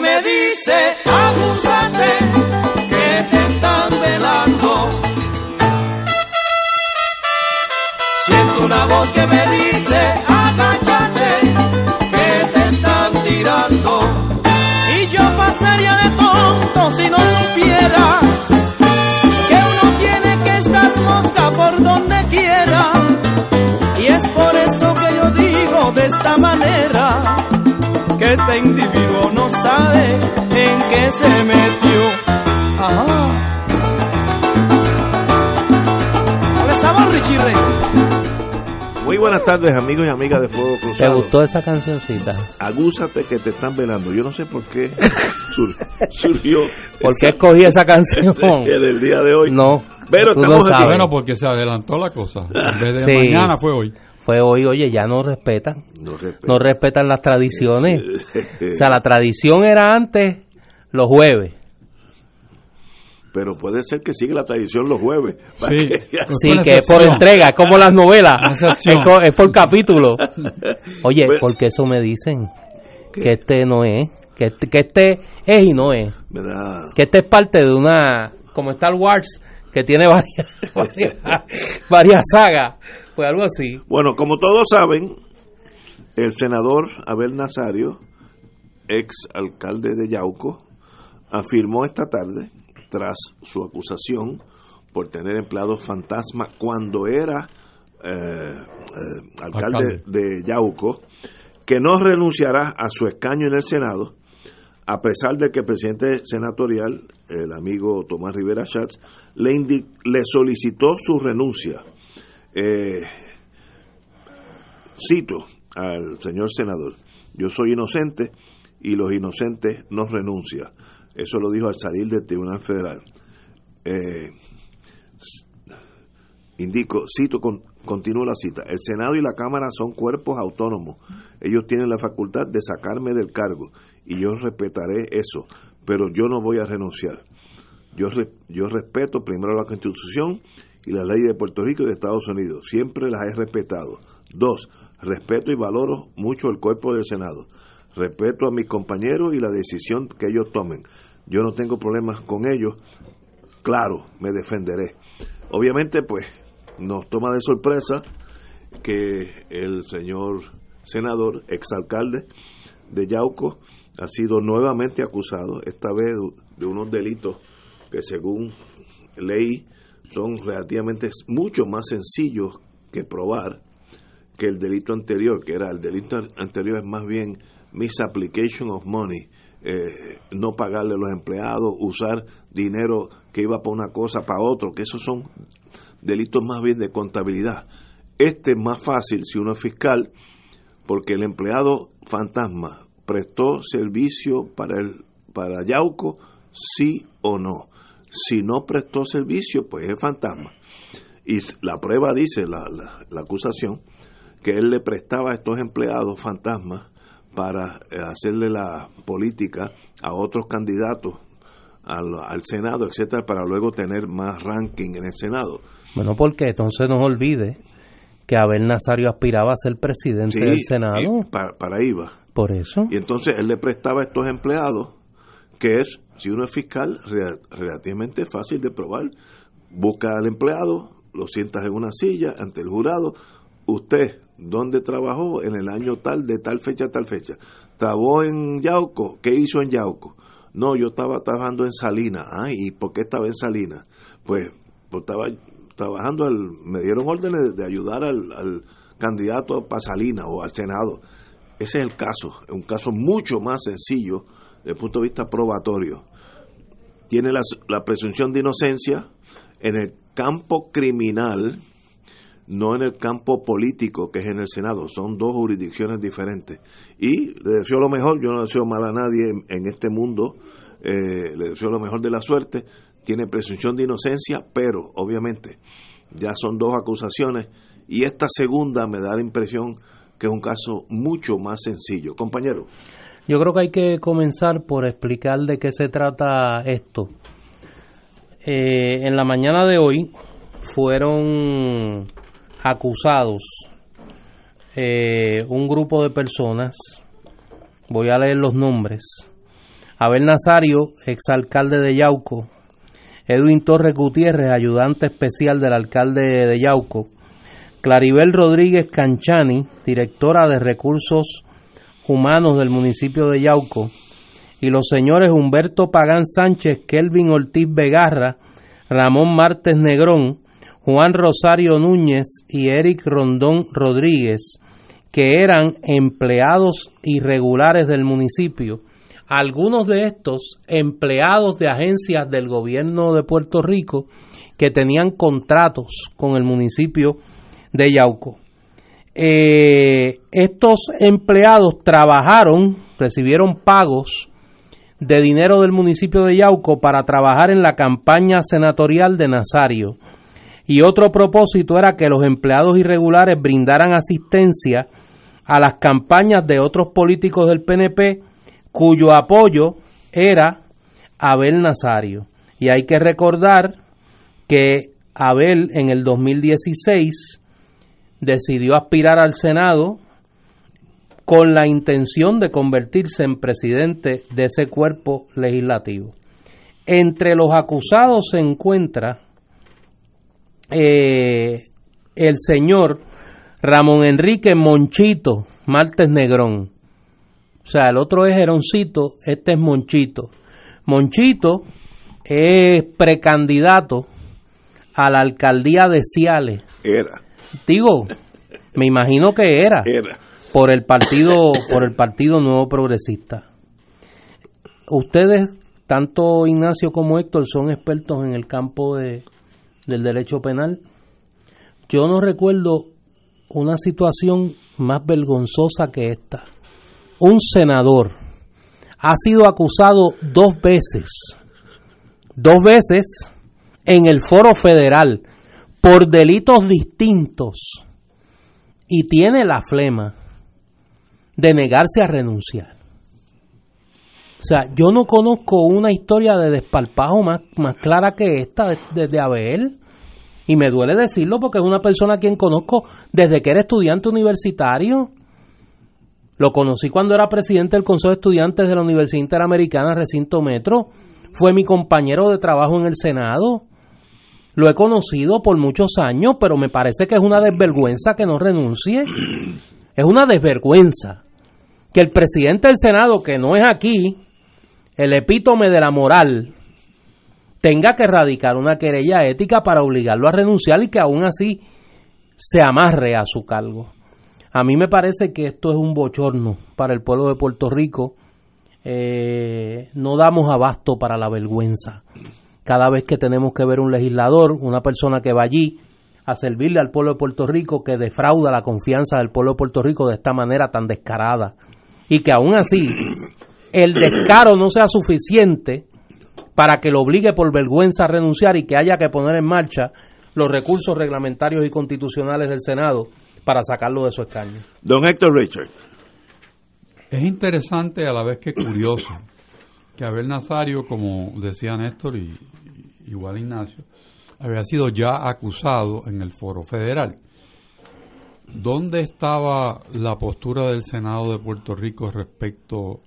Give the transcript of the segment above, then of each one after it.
Me dice, acúsate, que te están velando. Siento una voz que me dice, agáchate, que te están tirando. Y yo pasaría de tonto si no supiera que uno tiene que estar mosca por donde quiera. Y es por eso que yo digo de esta manera que este individuo no sabe en qué se metió. Ajá. Dale sabor, Richie Rey. Muy buenas tardes, amigos y amigas de Fuego ¿Te Cruzado. gustó esa cancioncita? Agúzate que te están velando. Yo no sé por qué sur- surgió. ¿Por qué escogí esa canción? en el día de hoy. No, Pero tú estamos lo sabes. Bueno, porque se adelantó la cosa. En vez de Sí. mañana fue hoy. Fue hoy, oye, ya no respetan. No respetan las tradiciones. O sea, la tradición era antes los jueves. Pero puede ser que siga la tradición los jueves. Sí. Sí, una que es por entrega, es como las novelas. Es, excepción. co- es por capítulo. Oye, Bueno. porque eso me dicen que este no es, que este, que este es y no es, Me da. que este es parte de una, como Star Wars, que tiene varias, varias, varias sagas, pues algo así. Bueno, como todos saben, el senador Abel Nazario, ex alcalde de Yauco, afirmó esta tarde, tras su acusación por tener empleados fantasma cuando era eh, eh, alcalde, Alcalde. de Yauco, que no renunciará a su escaño en el Senado, a pesar de que el presidente senatorial, el amigo Tomás Rivera Schatz, le, le solicitó su renuncia. Eh, cito al señor senador, yo soy inocente y los inocentes no renuncian. Eso lo dijo al salir del Tribunal Federal. Eh, indico, cito, con, continúo la cita, el Senado y la Cámara son cuerpos autónomos. Ellos tienen la facultad de sacarme del cargo y yo respetaré eso, pero yo no voy a renunciar. Yo, yo respeto primero la Constitución y la ley de Puerto Rico y de Estados Unidos. Siempre las he respetado. Dos, respeto y valoro mucho el cuerpo del Senado. Respeto a mis compañeros y la decisión que ellos tomen. Yo no tengo problemas con ellos. Claro, me defenderé. Obviamente, pues, nos toma de sorpresa que el señor senador, exalcalde de Yauco, ha sido nuevamente acusado, esta vez de unos delitos que según ley son relativamente mucho más sencillos que probar que el delito anterior, que era el delito anterior es más bien misapplication of money, eh, no pagarle a los empleados, usar dinero que iba para una cosa, para otro, que esos son delitos más bien de contabilidad. Este es más fácil si uno es fiscal, porque el empleado fantasma prestó servicio para el para Yauco, sí o no. Si no prestó servicio, pues es fantasma. Y la prueba dice, la, la, la acusación, que él le prestaba a estos empleados fantasmas para eh, hacerle la política a otros candidatos al, al Senado, etcétera, para luego tener más ranking en el Senado. Bueno, porque entonces no olvide que Abel Nazario aspiraba a ser presidente Sí, del Senado. para, para ahí va. Por eso. Y entonces él le prestaba a estos empleados que es, si uno es fiscal, relativamente fácil de probar. Busca al empleado, lo sientas en una silla ante el jurado. Usted, ¿dónde trabajó en el año tal, de tal fecha a tal fecha? ¿Trabajó en Yauco? ¿Qué hizo en Yauco? No, yo estaba trabajando en Salinas. Ah, ¿y por qué estaba en Salinas? Pues, pues estaba trabajando, al, me dieron órdenes de ayudar al, al candidato para Salinas o al Senado. Ese es el caso, es un caso mucho más sencillo desde el punto de vista probatorio. Tiene la, presunción de inocencia en el campo criminal, no en el campo político que es en el Senado. Son dos jurisdicciones diferentes. Y le deseo lo mejor, yo no deseo mal a nadie en, en este mundo, eh, le deseo lo mejor de la suerte. Tiene presunción de inocencia, pero obviamente ya son dos acusaciones y esta segunda me da la impresión que es un caso mucho más sencillo. Compañero. Yo creo que hay que comenzar por explicar de qué se trata esto. Eh, en la mañana de hoy fueron acusados eh, un grupo de personas, voy a leer los nombres, Abel Nazario, exalcalde de Yauco, Edwin Torres Gutiérrez, ayudante especial del alcalde de Yauco, Claribel Rodríguez Canchani, directora de recursos humanos del municipio de Yauco, y los señores Humberto Pagán Sánchez, Kelvin Ortiz Vegarra, Ramón Martes Negrón, Juan Rosario Núñez y Eric Rondón Rodríguez, que eran empleados irregulares del municipio. Algunos de estos empleados de agencias del gobierno de Puerto Rico que tenían contratos con el municipio de Yauco. Eh, estos empleados trabajaron, recibieron pagos de dinero del municipio de Yauco para trabajar en la campaña senatorial de Nazario. Y otro propósito era que los empleados irregulares brindaran asistencia a las campañas de otros políticos del PNP cuyo apoyo era Abel Nazario. Y hay que recordar que Abel en el 2016 decidió aspirar al Senado con la intención de convertirse en presidente de ese cuerpo legislativo. Entre los acusados se encuentra eh, el señor Ramón Enrique Monchito Martes Negrón. O sea, el otro es Geroncito, este es Monchito. Monchito es precandidato a la alcaldía de Ciales. Era, Digo, me imagino que era era. por el partido por el partido nuevo progresista. Ustedes tanto Ignacio como Héctor son expertos en el campo de, del derecho penal. Yo no recuerdo una situación más vergonzosa que esta. Un senador ha sido acusado dos veces dos veces en el foro federal por delitos distintos y tiene la flema de negarse a renunciar. O sea, yo no conozco una historia de despalpajo más, más clara que esta de, de- de Abel. Y me duele decirlo porque es una persona a quien conozco desde que era estudiante universitario. Lo conocí cuando era presidente del Consejo de Estudiantes de la Universidad Interamericana Recinto Metro. Fue mi compañero de trabajo en el Senado. Lo he conocido por muchos años, pero me parece que es una desvergüenza que no renuncie. Es una desvergüenza que el presidente del Senado, que no es aquí, el epítome de la moral, tenga que radicar una querella ética para obligarlo a renunciar y que aún así se amarre a su cargo. A mí me parece que esto es un bochorno para el pueblo de Puerto Rico. Eh, no damos abasto para la vergüenza. Cada vez que tenemos que ver un legislador, una persona que va allí a servirle al pueblo de Puerto Rico, que defrauda la confianza del pueblo de Puerto Rico de esta manera tan descarada. Y que aún así el descaro no sea suficiente para que lo obligue por vergüenza a renunciar y que haya que poner en marcha los recursos reglamentarios y constitucionales del Senado para sacarlo de su escaño. Don Héctor Richard. Es interesante a la vez que curioso que Abel Nazario, como decía Néstor y, y igual Ignacio, había sido ya acusado en el foro federal. ¿Dónde estaba la postura del Senado de Puerto Rico respecto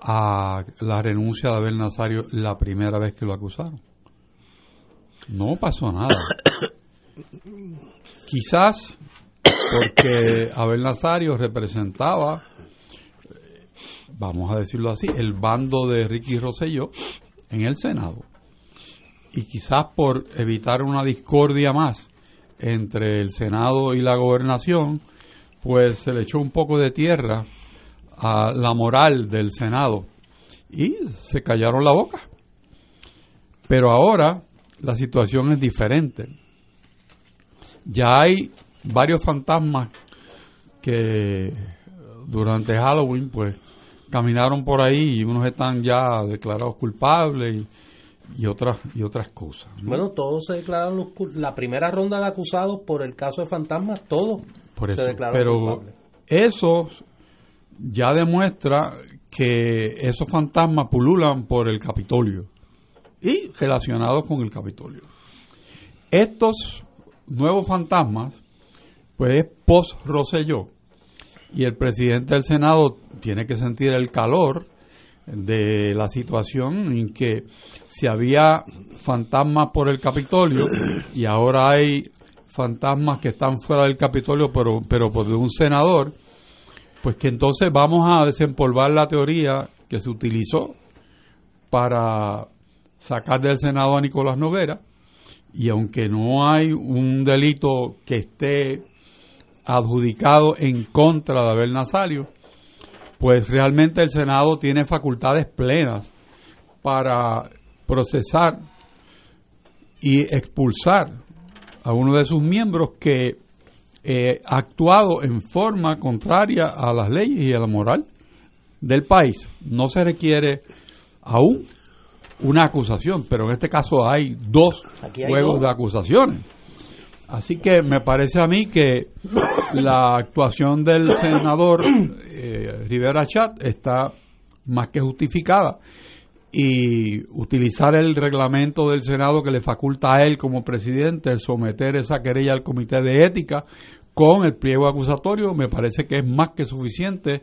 a la renuncia de Abel Nazario la primera vez que lo acusaron. No pasó nada. Quizás porque Abel Nazario representaba, vamos a decirlo así, el bando de Ricky Rosselló en el Senado. Y quizás por evitar una discordia más entre el Senado y la gobernación, pues se le echó un poco de tierra a la moral del Senado y se callaron la boca. Pero ahora la situación es diferente. Ya hay varios fantasmas que durante Halloween pues caminaron por ahí y unos están ya declarados culpables otras y otras cosas. Bueno, todos se declararon la primera ronda de acusados por el caso de fantasmas, todos se declararon pero culpables. Eso ya demuestra que esos fantasmas pululan por el Capitolio y relacionados con el Capitolio. Estos nuevos fantasmas, pues es post-Roselló, y el presidente del Senado tiene que sentir el calor de la situación en que si había fantasmas por el Capitolio y ahora hay fantasmas que están fuera del Capitolio pero, pero por un senador, pues que entonces vamos a desempolvar la teoría que se utilizó para sacar del Senado a Nicolás Noguera. Y aunque no hay un delito que esté adjudicado en contra de Abel Nazario, pues realmente el Senado tiene facultades plenas para procesar y expulsar a uno de sus miembros que eh, ha actuado en forma contraria a las leyes y a la moral del país. No se requiere aún una acusación, pero en este caso hay dos juegos de acusaciones. Así que me parece a mí que la actuación del senador eh, Rivera Chat está más que justificada y utilizar el reglamento del Senado que le faculta a él como presidente someter esa querella al Comité de Ética con el pliego acusatorio me parece que es más que suficiente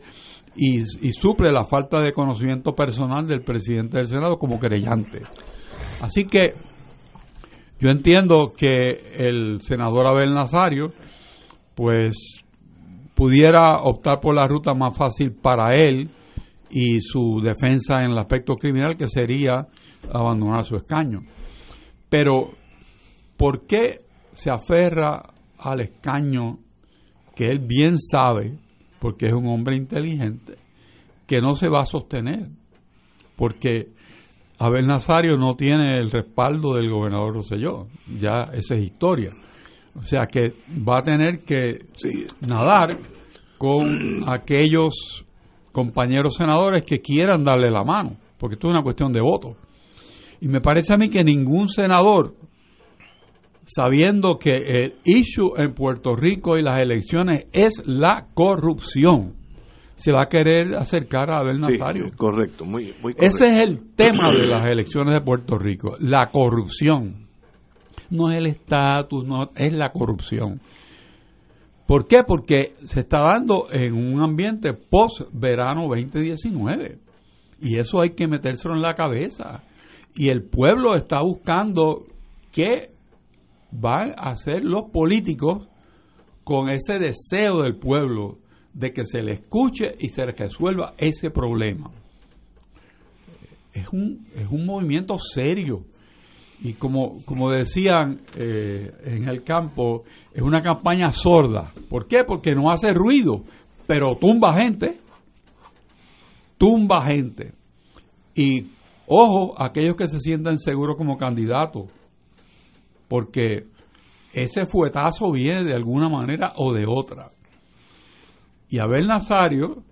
y, suple la falta de conocimiento personal del presidente del Senado como querellante. Así que yo entiendo que el senador Abel Nazario pues pudiera optar por la ruta más fácil para él y su defensa en el aspecto criminal que sería abandonar su escaño. Pero ¿por qué se aferra al escaño que él bien sabe porque es un hombre inteligente, que no se va a sostener, porque Abel Nazario no tiene el respaldo del gobernador Rosselló, ya esa es historia. O sea que va a tener que nadar con aquellos compañeros senadores que quieran darle la mano, porque esto es una cuestión de voto. Y me parece a mí que ningún senador sabiendo que el issue en Puerto Rico y las elecciones es la corrupción, se va a querer acercar a Abel Nazario. correcto, muy, muy correcto. Ese es el tema de las elecciones de Puerto Rico, la corrupción. No es el estatus, no, es la corrupción. ¿Por qué? Porque se está dando en un ambiente post-verano 2019. Y eso hay que metérselo en la cabeza. Y el pueblo está buscando que van a ser los políticos con ese deseo del pueblo de que se le escuche y se resuelva ese problema. Es un, es un movimiento serio y como, como decían eh, en el campo, es una campaña sorda. ¿Por qué? Porque no hace ruido, pero tumba gente. Tumba gente. Y ojo, aquellos que se sientan seguros como candidatos, porque ese fuetazo viene de alguna manera o de otra. Y Abel Nazario,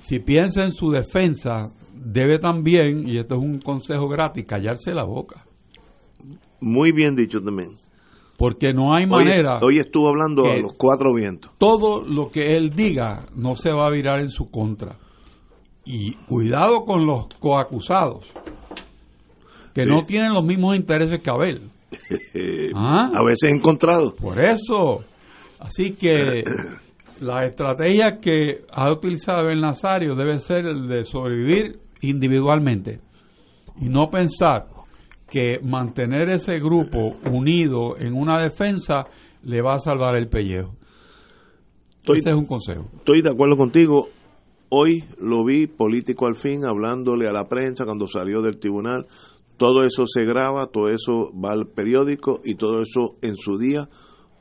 si piensa en su defensa, debe también, y esto es un consejo gratis, callarse la boca. Muy bien dicho también. Porque no hay manera. Hoy, estuvo hablando a los cuatro vientos. Todo lo que él diga no se va a virar en su contra. Y cuidado con los coacusados, que no tienen los mismos intereses que Abel. ¿Ah? A veces encontrado. Por eso. Así que la estrategia que ha utilizado Abel Nazario debe ser el de sobrevivir individualmente y no pensar que mantener ese grupo unido en una defensa le va a salvar el pellejo. Estoy- Ese es un consejo. Estoy de acuerdo contigo. Hoy lo vi político al fin hablándole a la prensa cuando salió del tribunal. Todo eso se graba, todo eso va al periódico y todo eso en su día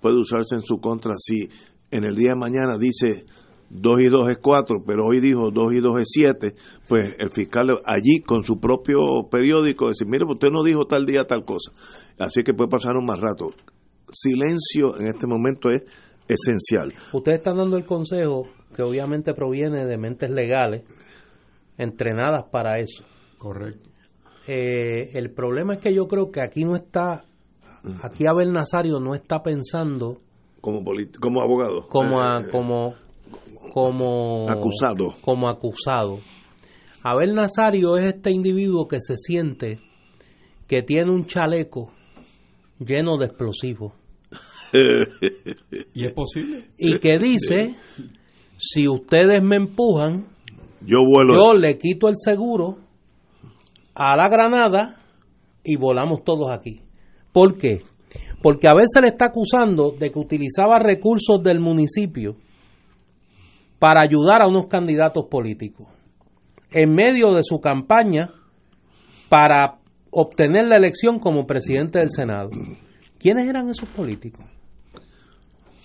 puede usarse en su contra. Si en el día de mañana dice 2 y 2 es 4, pero hoy dijo 2 y 2 es 7, pues el fiscal allí con su propio periódico decir, mire, usted no dijo tal día tal cosa. Así que puede pasar un más rato. Silencio en este momento es esencial. Ustedes están dando el consejo que obviamente proviene de mentes legales entrenadas para eso. Correcto. Eh, el problema es que yo creo que aquí no está, aquí Abel Nazario no está pensando como como abogado como a- Eh, como como Acusado. como acusado. Abel Nazario es este individuo que se siente que tiene un chaleco lleno de explosivos ¿Y es posible? y que dice si ustedes me empujan yo vuelo yo le quito el seguro a la granada y volamos todos aquí. ¿Por qué? Porque a veces le está acusando de que utilizaba recursos del municipio para ayudar a unos candidatos políticos en medio de su campaña para obtener la elección como presidente del Senado. ¿Quiénes eran esos políticos?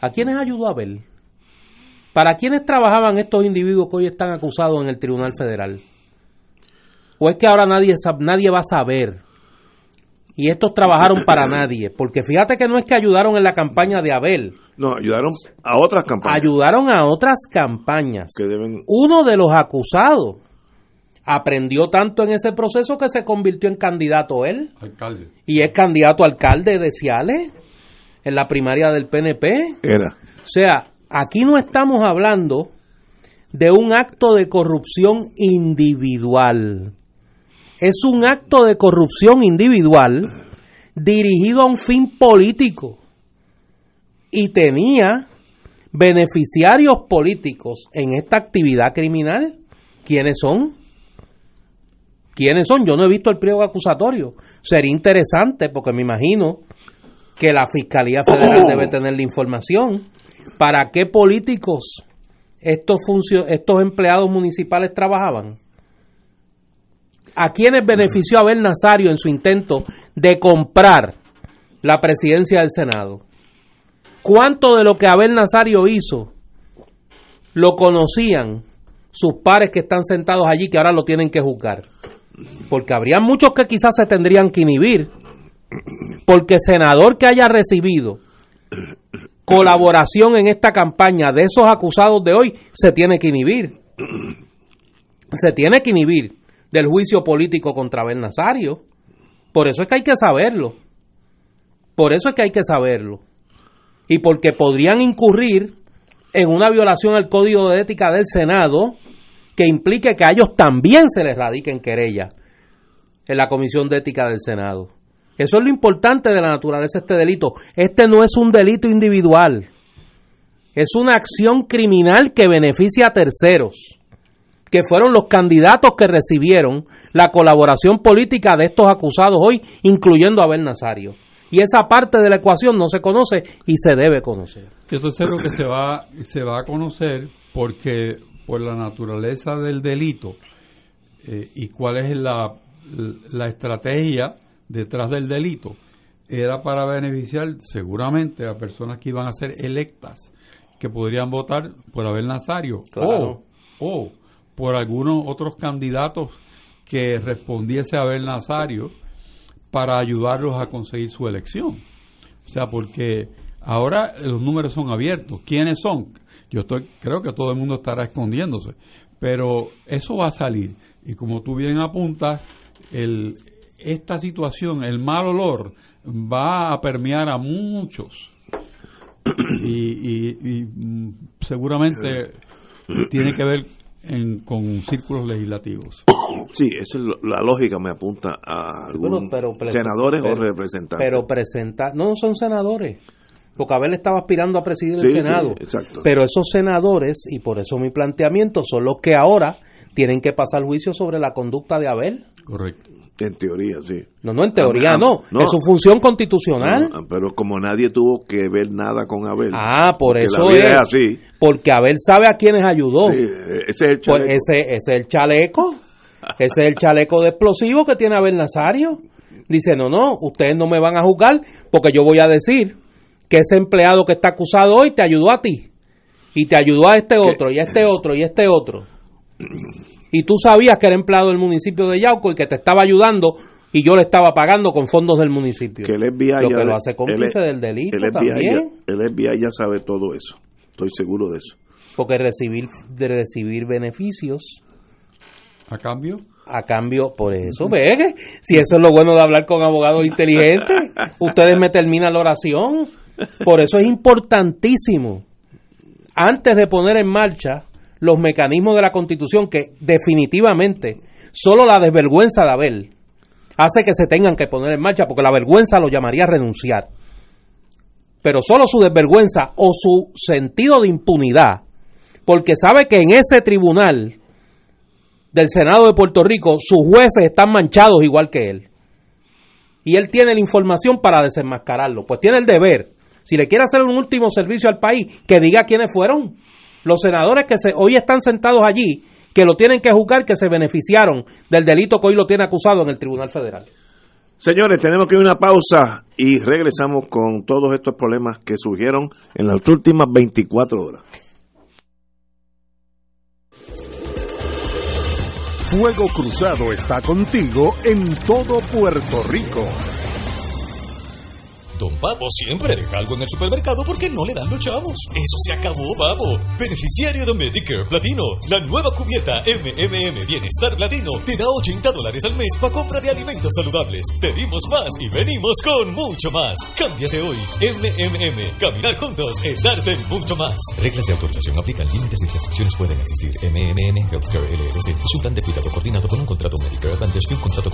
¿A quiénes ayudó a ver? ¿Para quiénes trabajaban estos individuos que hoy están acusados en el Tribunal Federal? ¿O es que ahora nadie, nadie va a saber? Y estos trabajaron para nadie. Porque fíjate que no es que ayudaron en la campaña de Abel, no ayudaron a otras campañas ayudaron a otras campañas. que deben Uno de los acusados aprendió tanto en ese proceso que se convirtió en candidato él Alcalde. y es candidato a alcalde de Ciales en la primaria del PNP. era O sea, aquí no estamos hablando de un acto de corrupción individual. Es un acto de corrupción individual dirigido a un fin político. Y tenía beneficiarios políticos en esta actividad criminal. ¿Quiénes son? ¿Quiénes son? Yo no he visto el pliego acusatorio. Sería interesante porque me imagino que la Fiscalía Federal debe tener la información. ¿Para qué políticos estos, estos empleados municipales trabajaban? ¿A quiénes benefició Abel Nazario en su intento de comprar la presidencia del Senado? ¿Cuánto de lo que Abel Nazario hizo lo conocían sus pares que están sentados allí que ahora lo tienen que juzgar? Porque habría muchos que quizás se tendrían que inhibir. Porque senador que haya recibido colaboración en esta campaña de esos acusados de hoy se tiene que inhibir. Se tiene que inhibir del juicio político contra Abel Nazario. Por eso es que hay que saberlo. Por eso es que hay que saberlo. Y porque podrían incurrir en una violación al código de ética del Senado que implique que a ellos también se les radiquen querella en la Comisión de Ética del Senado. Eso es lo importante de la naturaleza de este delito. Este no es un delito individual. Es una acción criminal que beneficia a terceros, que fueron los candidatos que recibieron la colaboración política de estos acusados hoy, incluyendo a Abel Nazario. Y esa parte de la ecuación no se conoce y se debe conocer. Esto es algo que se va, se va a conocer porque por la naturaleza del delito eh, y cuál es la, la estrategia detrás del delito, era para beneficiar seguramente a personas que iban a ser electas, que podrían votar por Abel Nazario Claro. o, o por algunos otros candidatos que respondiese a Abel Nazario para ayudarlos a conseguir su elección. O sea, porque ahora los números son abiertos. ¿Quiénes son? Yo estoy, creo que todo el mundo estará escondiéndose, pero eso va a salir. Y como tú bien apuntas, el, esta situación, el mal olor, va a permear a muchos. Y, y- y, mm, seguramente tiene que ver en- con círculos legislativos. sí esa es lo- la lógica me apunta a Sí, pero- pero- senadores o representantes Pero presenta, no son senadores, porque Abel estaba aspirando a presidir Sí, el sí, Senado. exacto. Pero esos senadores, y por eso mi planteamiento, son los que ahora tienen que pasar juicio sobre la conducta de Abel. Correcto. En teoría, sí. No, no, en teoría Ah, no. no. Es su función constitucional. No, pero como nadie tuvo que ver nada con Abel. Ah, por eso la vida es. es así. Porque Abel sabe a quienes ayudó. Sí, ese es el Pues chaleco. ese, ese es el chaleco. Ese es el chaleco de explosivo que tiene Abel Nazario. Dice, no, no, ustedes no me van a juzgar porque yo voy a decir que ese empleado que está acusado hoy te ayudó a ti. Y te ayudó a este otro, y a este otro, y a este otro. Y tú sabías que era empleado del municipio de Yauco y que te estaba ayudando y yo le estaba pagando con fondos del municipio. que el FBI lo ya que le- lo hace cómplice el- del delito el FBI, también. ya, el FBI ya sabe todo eso. Estoy seguro de eso. Porque recibir, de recibir beneficios A cambio, a cambio, por eso, ve, si eso es lo bueno de hablar con abogados inteligentes, ustedes me terminan la oración. Por eso es importantísimo, antes de poner en marcha los mecanismos de la Constitución, que definitivamente solo la desvergüenza de Abel hace que se tengan que poner en marcha, porque la vergüenza lo llamaría a renunciar. Pero solo su desvergüenza o su sentido de impunidad, porque sabe que en ese tribunal del Senado de Puerto Rico, sus jueces están manchados igual que él. Y él tiene la información para desenmascararlo. Pues tiene el deber, si le quiere hacer un último servicio al país, que diga quiénes fueron. Los senadores que se, hoy están sentados allí, que lo tienen que juzgar, que se beneficiaron del delito que hoy lo tiene acusado en el Tribunal Federal. Señores, tenemos que ir a una pausa y regresamos con todos estos problemas que surgieron en las últimas 24 horas. Fuego Cruzado está contigo en todo Puerto Rico. Don Papo siempre deja algo en el supermercado porque no le dan los chavos. Eso se acabó, Papo. Beneficiario de Medicare Platino. La nueva cubierta MMM Bienestar Platino te da 80 dólares al mes para compra de alimentos saludables. Te dimos más y venimos con mucho más. Cámbiate hoy. MMM. Caminar juntos es darte mucho más. Reglas de autorización aplican. Límites y restricciones pueden existir. MMN Healthcare LLC es un plan de cuidado coordinado con un contrato Medicare Advantage y un contrato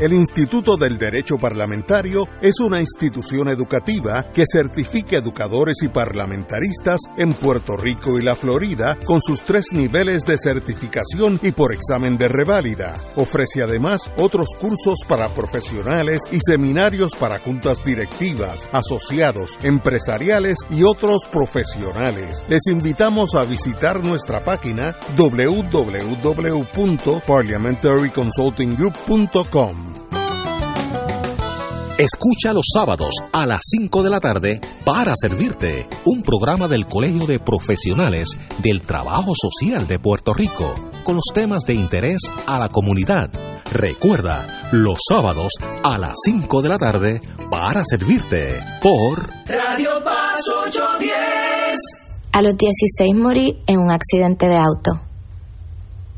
El Instituto del Derecho Parlamentario es una institución educativa que certifica educadores y parlamentaristas en Puerto Rico y la Florida con sus tres niveles de certificación y por examen de reválida. Ofrece además otros cursos para profesionales y seminarios para juntas directivas, asociados, empresariales y otros profesionales. Les invitamos a visitar nuestra página www.parliamentaryconsultinggroup.com. Escucha los sábados a las 5 de la tarde para servirte un programa del Colegio de Profesionales del Trabajo Social de Puerto Rico con los temas de interés a la comunidad. Recuerda, los sábados a las 5 de la tarde para servirte por Radio Paz 810. A los 16 morí en un accidente de auto.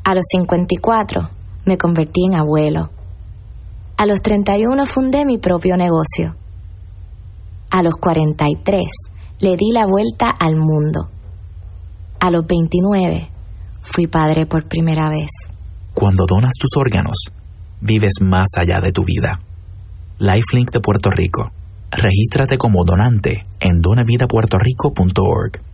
A los 54 me convertí en abuelo. A los 31 fundé mi propio negocio. A los 43 le di la vuelta al mundo. A los 29 fui padre por primera vez. Cuando donas tus órganos, vives más allá de tu vida. Lifelink de Puerto Rico. Regístrate como donante en donavidapuertorico.org.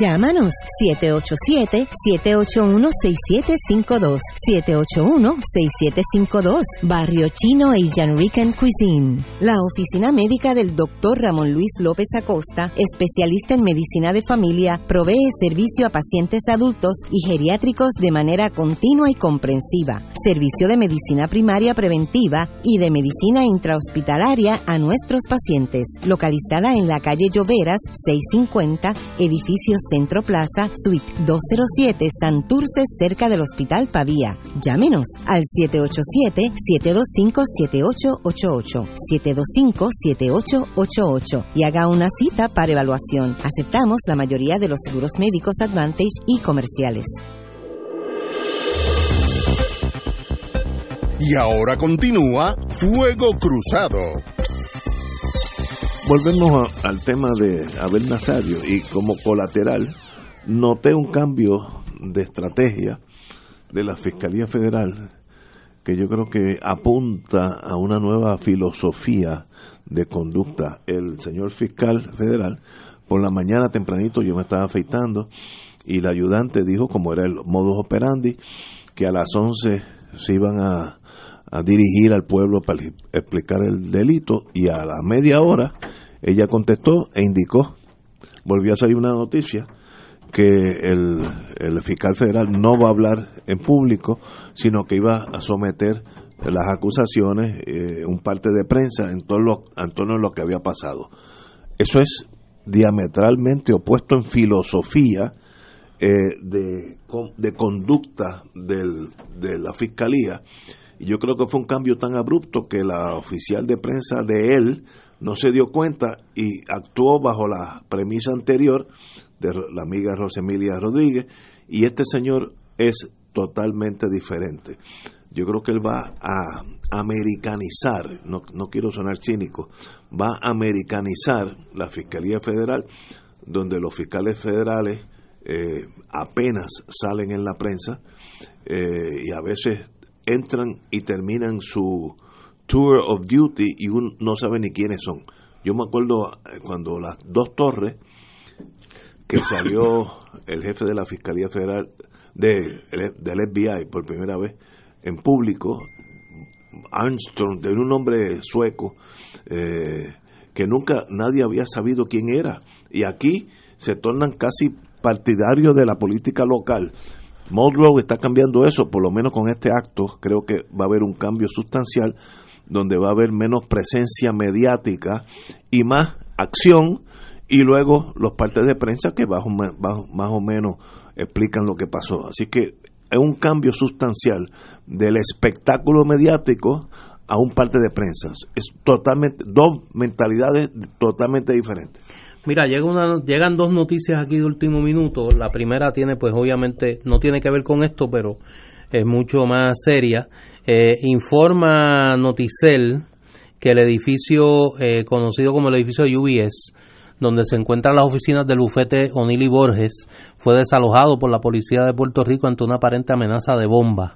Llámanos 787-781-6752. 781-6752. Barrio Chino Asian Rican Cuisine. La oficina médica del Dr. Ramón Luis López Acosta, especialista en medicina de familia, provee servicio a pacientes adultos y geriátricos de manera continua y comprensiva. Servicio de medicina primaria preventiva y de medicina intrahospitalaria a nuestros pacientes. Localizada en la calle Lloveras, 650, edificio Centro Plaza, suite 207, Santurce, cerca del Hospital Pavía. Llámenos al 787-725-7888, 725-7888 y haga una cita para evaluación. Aceptamos la mayoría de los seguros médicos Advantage y comerciales. Y ahora continúa Fuego Cruzado. Volvemos a- al tema de Abel Nazario y como colateral noté un cambio de estrategia de la Fiscalía Federal que yo creo que apunta a una nueva filosofía de conducta. El señor fiscal federal, por la mañana tempranito yo me estaba afeitando y la ayudante dijo, como era el modus operandi, que a las 11 se iban a, a dirigir al pueblo para explicar el delito y a la media hora ella contestó e indicó, volvió a salir una noticia, que el, el fiscal federal no va a hablar en público, sino que iba a someter las acusaciones, eh, un parte de prensa en, todo lo, en torno a lo que había pasado. Eso es diametralmente opuesto en filosofía eh, de, de conducta del- de la fiscalía. Y yo creo que fue un cambio tan abrupto que la oficial de prensa de él no se dio cuenta y actuó bajo la premisa anterior de la amiga Rosemilia Rodríguez y este señor es totalmente diferente. Yo creo que él va a americanizar, no, no quiero sonar cínico, va a americanizar la Fiscalía Federal, donde los fiscales federales eh, apenas salen en la prensa eh, y a veces entran y terminan su tour of duty y uno no sabe ni quiénes son. Yo me acuerdo eh, cuando las dos torres que salió el jefe de la Fiscalía Federal de, el- del FBI por primera vez en público, Armstrong, de un hombre sueco, eh, que nunca nadie había sabido quién era. Y aquí se tornan casi partidarios de la política local. Muldrow está cambiando eso, por lo menos con este acto, creo que va a haber un cambio sustancial donde va a haber menos presencia mediática y más acción y luego los partes de prensa que bajo, bajo- más o menos explican lo que pasó. Así que es un cambio sustancial del espectáculo mediático a un parte de prensa. Es totalmente, dos mentalidades totalmente diferentes. Mira, llega una, llegan dos noticias aquí de último minuto. La primera tiene, pues obviamente, no tiene que ver con esto, pero es mucho más seria. Eh, informa Noticel que el edificio eh, conocido como el edificio de UBS, donde se encuentran las oficinas del bufete O'Neill y Borges, fue desalojado por la policía de Puerto Rico ante una aparente amenaza de bomba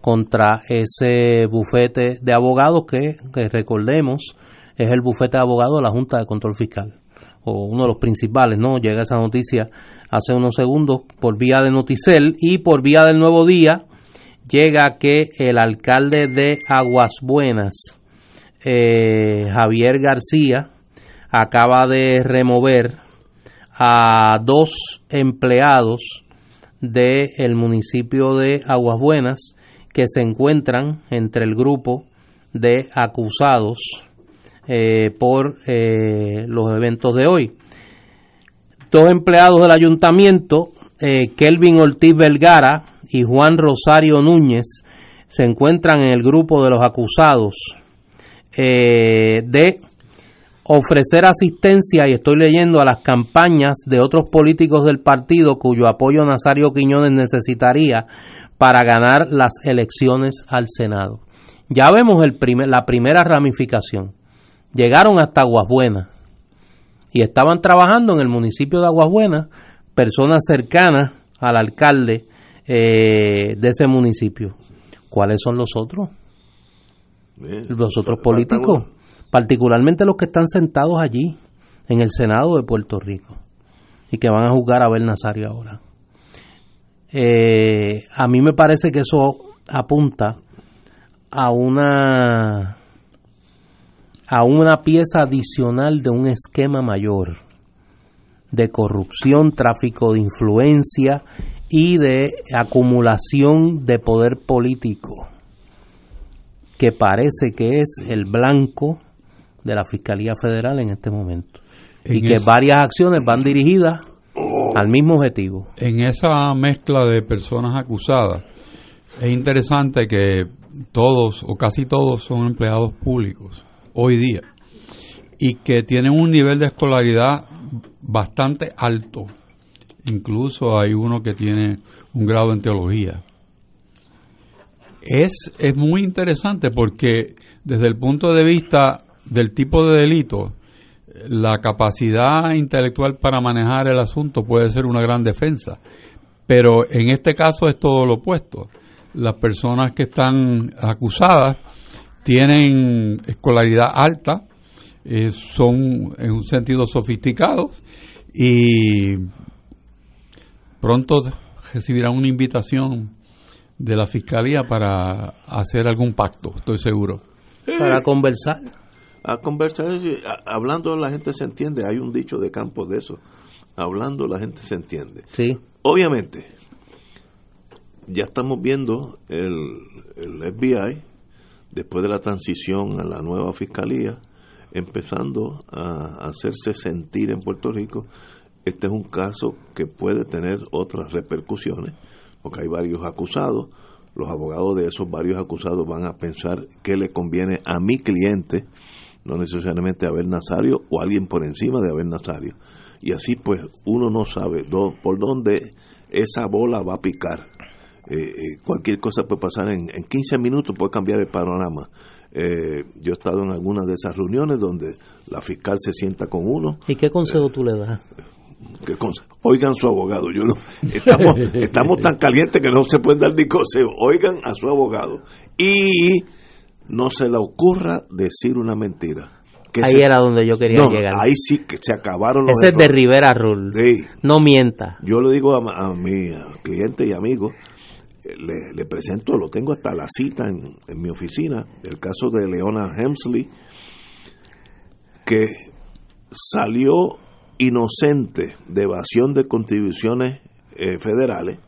contra ese bufete de abogados que, que recordemos es el bufete de abogados de la Junta de Control Fiscal o uno de los principales, ¿no? Llega esa noticia hace unos segundos por vía de Noticel y por vía del Nuevo Día llega que el alcalde de Aguas Buenas, eh, Javier García, acaba de remover a dos empleados del municipio de Aguas Buenas que se encuentran entre el grupo de acusados eh, por eh, los eventos de hoy. Dos empleados del ayuntamiento, eh, Kelvin Ortiz Vergara y Juan Rosario Núñez, se encuentran en el grupo de los acusados de ofrecer asistencia, y estoy leyendo, a las campañas de otros políticos del partido cuyo apoyo Nazario Quiñones necesitaría para ganar las elecciones al Senado. Ya vemos la primera ramificación. Llegaron hasta Aguas Buenas y estaban trabajando en el municipio de Aguas Buenas personas cercanas al alcalde eh, de ese municipio. ¿Cuáles son los otros? Los otros políticos, particularmente los que están sentados allí en el Senado de Puerto Rico y que van a juzgar a Abel Nazario ahora. Eh, a mí me parece que eso apunta a una a una pieza adicional de un esquema mayor de corrupción, tráfico de influencia y de acumulación de poder político que parece que es el blanco de la Fiscalía Federal en este momento. y que varias acciones van dirigidas al mismo objetivo. En esa mezcla de personas acusadas, es interesante que todos o casi todos son empleados públicos hoy día y que tienen un nivel de escolaridad bastante alto. Incluso hay uno que tiene un grado en teología. Es, es muy interesante porque desde el punto de vista del tipo de delito, la capacidad intelectual para manejar el asunto puede ser una gran defensa. Pero en este caso es todo lo opuesto. Las personas que están acusadas tienen escolaridad alta, eh, son en un sentido sofisticados y pronto recibirán una invitación de la fiscalía para hacer algún pacto, estoy seguro. Para conversar. A conversar, hablando la gente se entiende, hay un dicho de campo de eso, hablando la gente se entiende. Sí. Obviamente, ya estamos viendo el, el FBI, después de la transición a la nueva fiscalía, empezando a hacerse sentir en Puerto Rico. Este es un caso que puede tener otras repercusiones, porque hay varios acusados. Los abogados de esos varios acusados van a pensar qué le conviene a mi cliente, no necesariamente a Abel Nazario o alguien por encima de Abel Nazario. Y así pues uno no sabe por dónde esa bola va a picar. Eh, eh, cualquier cosa puede pasar en, en 15 minutos, puede cambiar el panorama. Eh, yo he estado en algunas de esas reuniones donde la fiscal se sienta con uno. ¿Y qué consejo tú le das? que con- oigan su abogado. Yo no, estamos, estamos tan calientes que no se pueden dar ni consejo. Oigan a su abogado. Y no se le ocurra decir una mentira. Que Ahí se- era donde yo quería No, llegar. Ahí sí que se acabaron los Ese es de. Rivera Rule. Sí. No mienta. Yo le digo a, a mi cliente y amigo, eh, le, le presento, lo tengo hasta la cita en, en mi oficina, el caso de Leona Hemsley, que salió inocente de evasión de contribuciones eh, federales,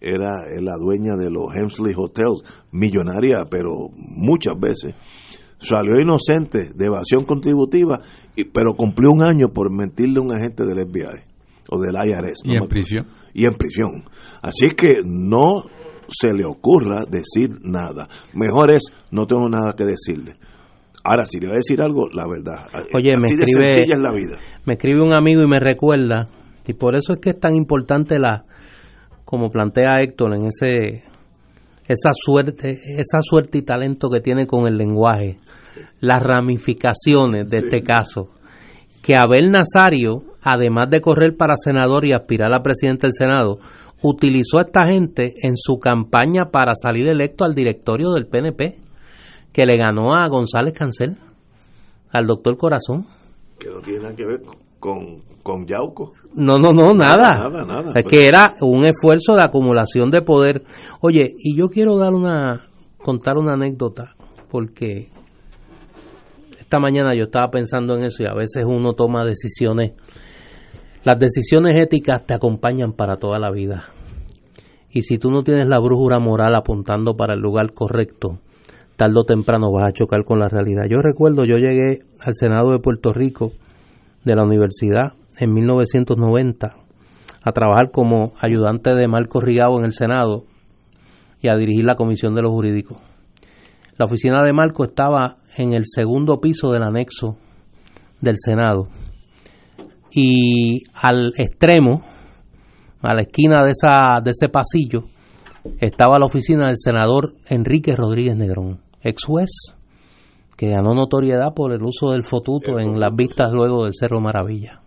era la dueña de los Hemsley Hotels, millonaria, pero muchas veces. Salió inocente de evasión contributiva, y, pero cumplió un año por mentirle a un agente del FBI o del IRS. Y en prisión. Y en prisión. Así que no se le ocurra decir nada. Mejor es, no tengo nada que decirle. Ahora, si le voy a decir algo, la verdad. Oye, me de escribe, sencilla es la vida. me escribe un amigo y me recuerda, y por eso es que es tan importante la, como plantea Héctor, en ese, esa suerte, esa suerte y talento que tiene con el lenguaje, las ramificaciones de este caso, que Abel Nazario, además de correr para senador y aspirar a presidente del Senado, utilizó a esta gente en su campaña para salir electo al directorio del PNP, que le ganó a González Cancel, al doctor Corazón. Que no tiene nada que ver con, con Yauco. No, no, no, nada. Nada, nada, Es pues. que era un esfuerzo de acumulación de poder. Oye, y yo quiero dar una, contar una anécdota, porque esta mañana yo estaba pensando en eso y a veces uno toma decisiones. Las decisiones éticas te acompañan para toda la vida. Y si tú no tienes la brújula moral apuntando para el lugar correcto, tarde o temprano vas a chocar con la realidad. Yo recuerdo, yo llegué al Senado de Puerto Rico de la universidad en 1990 a trabajar como ayudante de Marco Rigao en el Senado y a dirigir la Comisión de los Jurídicos. La oficina de Marco estaba en el segundo piso del anexo del Senado y al extremo, a la esquina de, esa, de ese pasillo, estaba la oficina del senador Enrique Rodríguez Negrón, ex juez, que ganó notoriedad por el uso del fotuto en las vistas luego del Cerro Maravilla.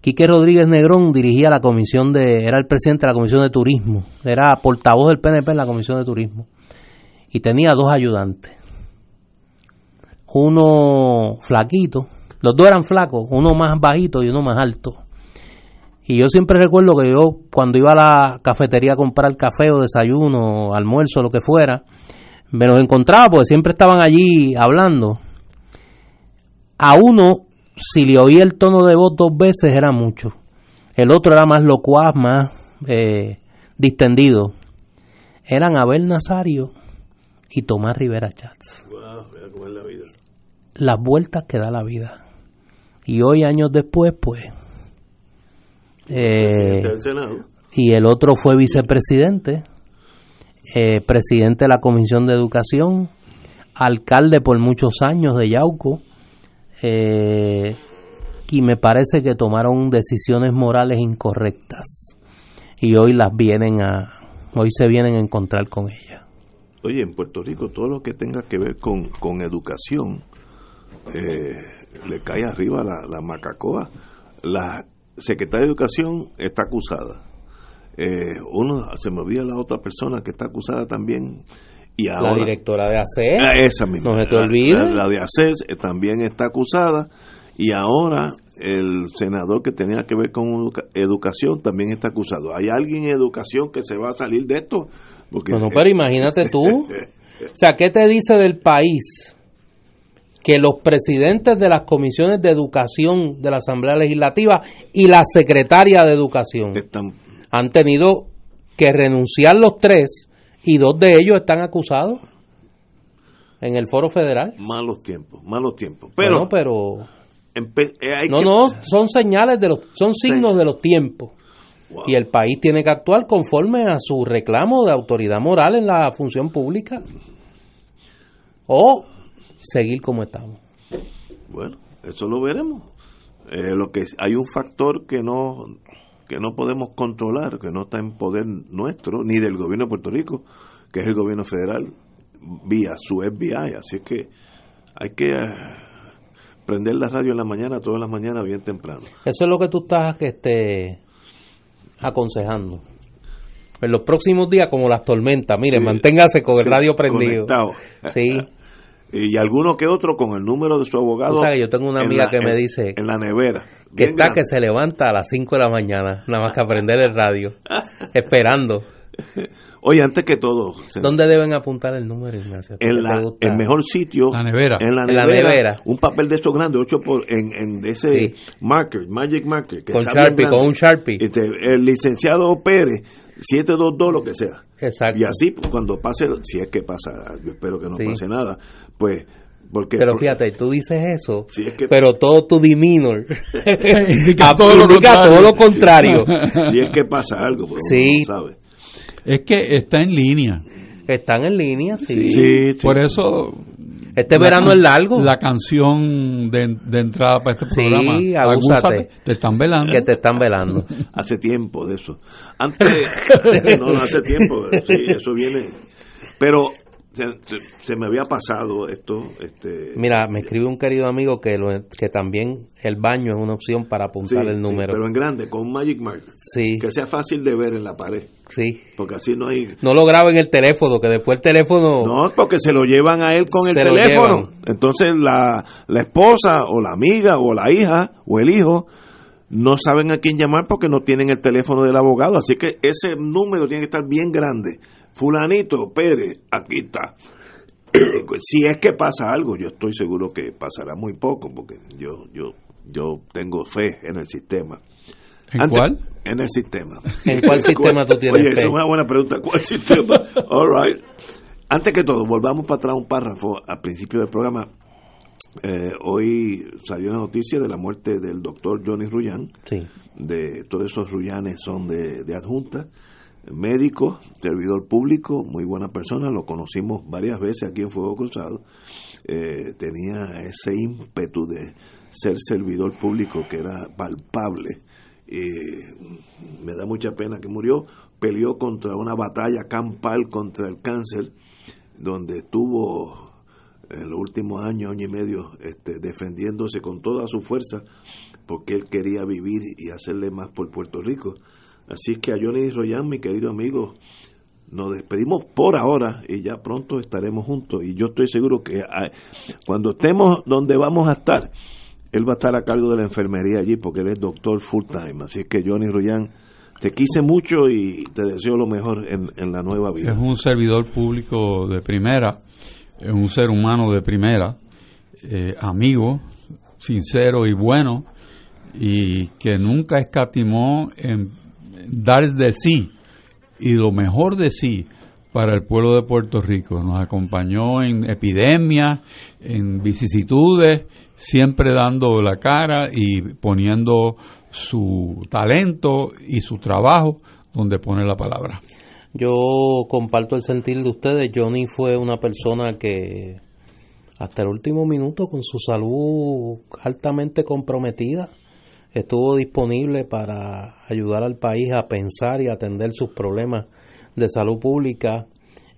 Quique Rodríguez Negrón dirigía la comisión de, era el presidente de la comisión de turismo, era portavoz del PNP en la comisión de turismo, y tenía dos ayudantes. Uno flaquito, los dos eran flacos, uno más bajito y uno más alto. Y yo siempre recuerdo que yo, cuando iba a la cafetería a comprar café o desayuno, o almuerzo, lo que fuera, me los encontraba porque siempre estaban allí hablando. A uno, si le oía el tono de voz dos veces, era mucho. El otro era más locuaz, más eh, distendido. Eran Abel Nazario y Tomás Rivera Chats. Wow, la vida. Las vueltas que da la vida. Y hoy, años después, pues... eh, y el otro fue vicepresidente, eh, presidente de la Comisión de Educación, alcalde por muchos años de Yauco, eh, y me parece que tomaron decisiones morales incorrectas y hoy las vienen a, hoy se vienen a encontrar con ellas. Oye, en Puerto Rico todo lo que tenga que ver con, con educación eh, le cae arriba la, la macacoa. La secretaria de Educación está acusada. Eh, uno se me olvida la otra persona que está acusada también. Y ahora, la directora de ACE, Ah, esa misma. no se te La- olvide. La, la de ACES eh, también está acusada. Y ahora el senador que tenía que ver con educa- educación también está acusado. ¿Hay alguien en educación que se va a salir de esto? Porque, Bueno, pero imagínate tú. O sea, ¿qué te dice del país? Que los presidentes de las comisiones de educación de la Asamblea Legislativa y la secretaria de educación están han tenido que renunciar los tres y dos de ellos están acusados en el foro federal. malos tiempos, malos tiempos. Pero, Bueno, pero eh, hay no, que- no, son señales de los, son signos de los tiempos. Wow. Y el país tiene que actuar conforme a su reclamo de autoridad moral en la función pública. O seguir como estamos. Bueno, eso lo veremos. Eh, lo que hay un factor que no que no podemos controlar, que no está en poder nuestro ni del gobierno de Puerto Rico, que es el gobierno federal vía su FBI, así que hay que eh, prender la radio en la mañana, todas las mañanas bien temprano. Eso es lo que tú estás este, aconsejando. En los próximos días, como las tormentas, mire, Sí. manténgase con el Sí, radio prendido. conectado. Sí. Y alguno que otro con el número de su abogado. Sabes que yo tengo una amiga la- que me dice en la nevera. que está grande. que se levanta a las 5 de la mañana, nada más que a prender el radio, esperando. Oye, antes que todo, ¿Dónde deben apuntar el número, Ignacio? ¿Qué en la, el mejor sitio La nevera. en la En la nevera, nevera. un papel de estos grandes 8 por en, en de ese Sí. marker magic marker que Con Sharpie, grande. con un Sharpie. Este, el licenciado Pérez 722 lo que sea Exacto. y así pues, cuando pase si es que pasa yo espero que no Sí. pase nada pues porque Pero fíjate, tú dices eso, Sí, es que- pero todo tu demeanor Indica todo lo contrario. todo lo contrario. si es que pasa algo pero Sí. no sabe Es que está en línea. Están en línea, sí. sí, sí. Por eso. Este la verano es largo. La canción de, de entrada para este Sí, programa. abúsate. Abúsate, Te están velando. Que te están velando. hace tiempo de eso. Antes, no, no hace tiempo, sí, eso viene. Pero se, se- me había pasado esto. Este, Mira, me escribe un querido amigo que, lo, que también el baño es una opción para sí, apuntar el sí, número. pero en grande, con un Magic Mark. Sí, Que sea fácil de ver en la pared, sí. porque así no hay. No lo graben en el teléfono, que después el teléfono... No, porque se lo llevan a él con el teléfono. Entonces la, la esposa o la amiga o la hija o el hijo no saben a quién llamar porque no tienen el teléfono del abogado. Así que ese número tiene que estar bien grande. Fulanito Pérez, aquí está. si es que pasa algo, yo estoy seguro que pasará muy poco porque yo yo yo tengo fe en el sistema. ¿En Antes- cuál? En el sistema. ¿En cuál sistema tú tienes Oye, fe? esa es una buena pregunta. ¿Cuál sistema? All right. Antes que todo, volvamos para atrás un párrafo al principio del programa. Eh, hoy salió la noticia de la muerte del doctor Johnny Rullán. Sí. De todos esos Rullanes son de, de adjunta. Médico, servidor público, muy buena persona. Lo conocimos varias veces aquí en Fuego Cruzado. Eh, tenía ese ímpetu de ser servidor público que era palpable. Y me da mucha pena que murió. Peleó contra una batalla campal contra el cáncer, donde estuvo en los últimos años, año y medio, este, defendiéndose con toda su fuerza, porque él quería vivir y hacerle más por Puerto Rico. Así que a Johnny Royan, mi querido amigo, nos despedimos por ahora y ya pronto estaremos juntos. Y yo estoy seguro que ah, cuando estemos donde vamos a estar, él va a estar a cargo de la enfermería allí porque él es doctor full time. Así que Johnny Royan, te quise mucho y te deseo lo mejor en, en la nueva vida. Es un servidor público de primera, es un ser humano de primera, eh, amigo, sincero y bueno, y que nunca escatimó en dar de sí y lo mejor de sí para el pueblo de Puerto Rico. Nos acompañó en epidemias, en vicisitudes, siempre dando la cara y poniendo su talento y su trabajo donde pone la palabra. Yo comparto el sentir de ustedes. Johnny fue una persona que hasta el último minuto con su salud altamente comprometida estuvo disponible para ayudar al país a pensar y atender sus problemas de salud pública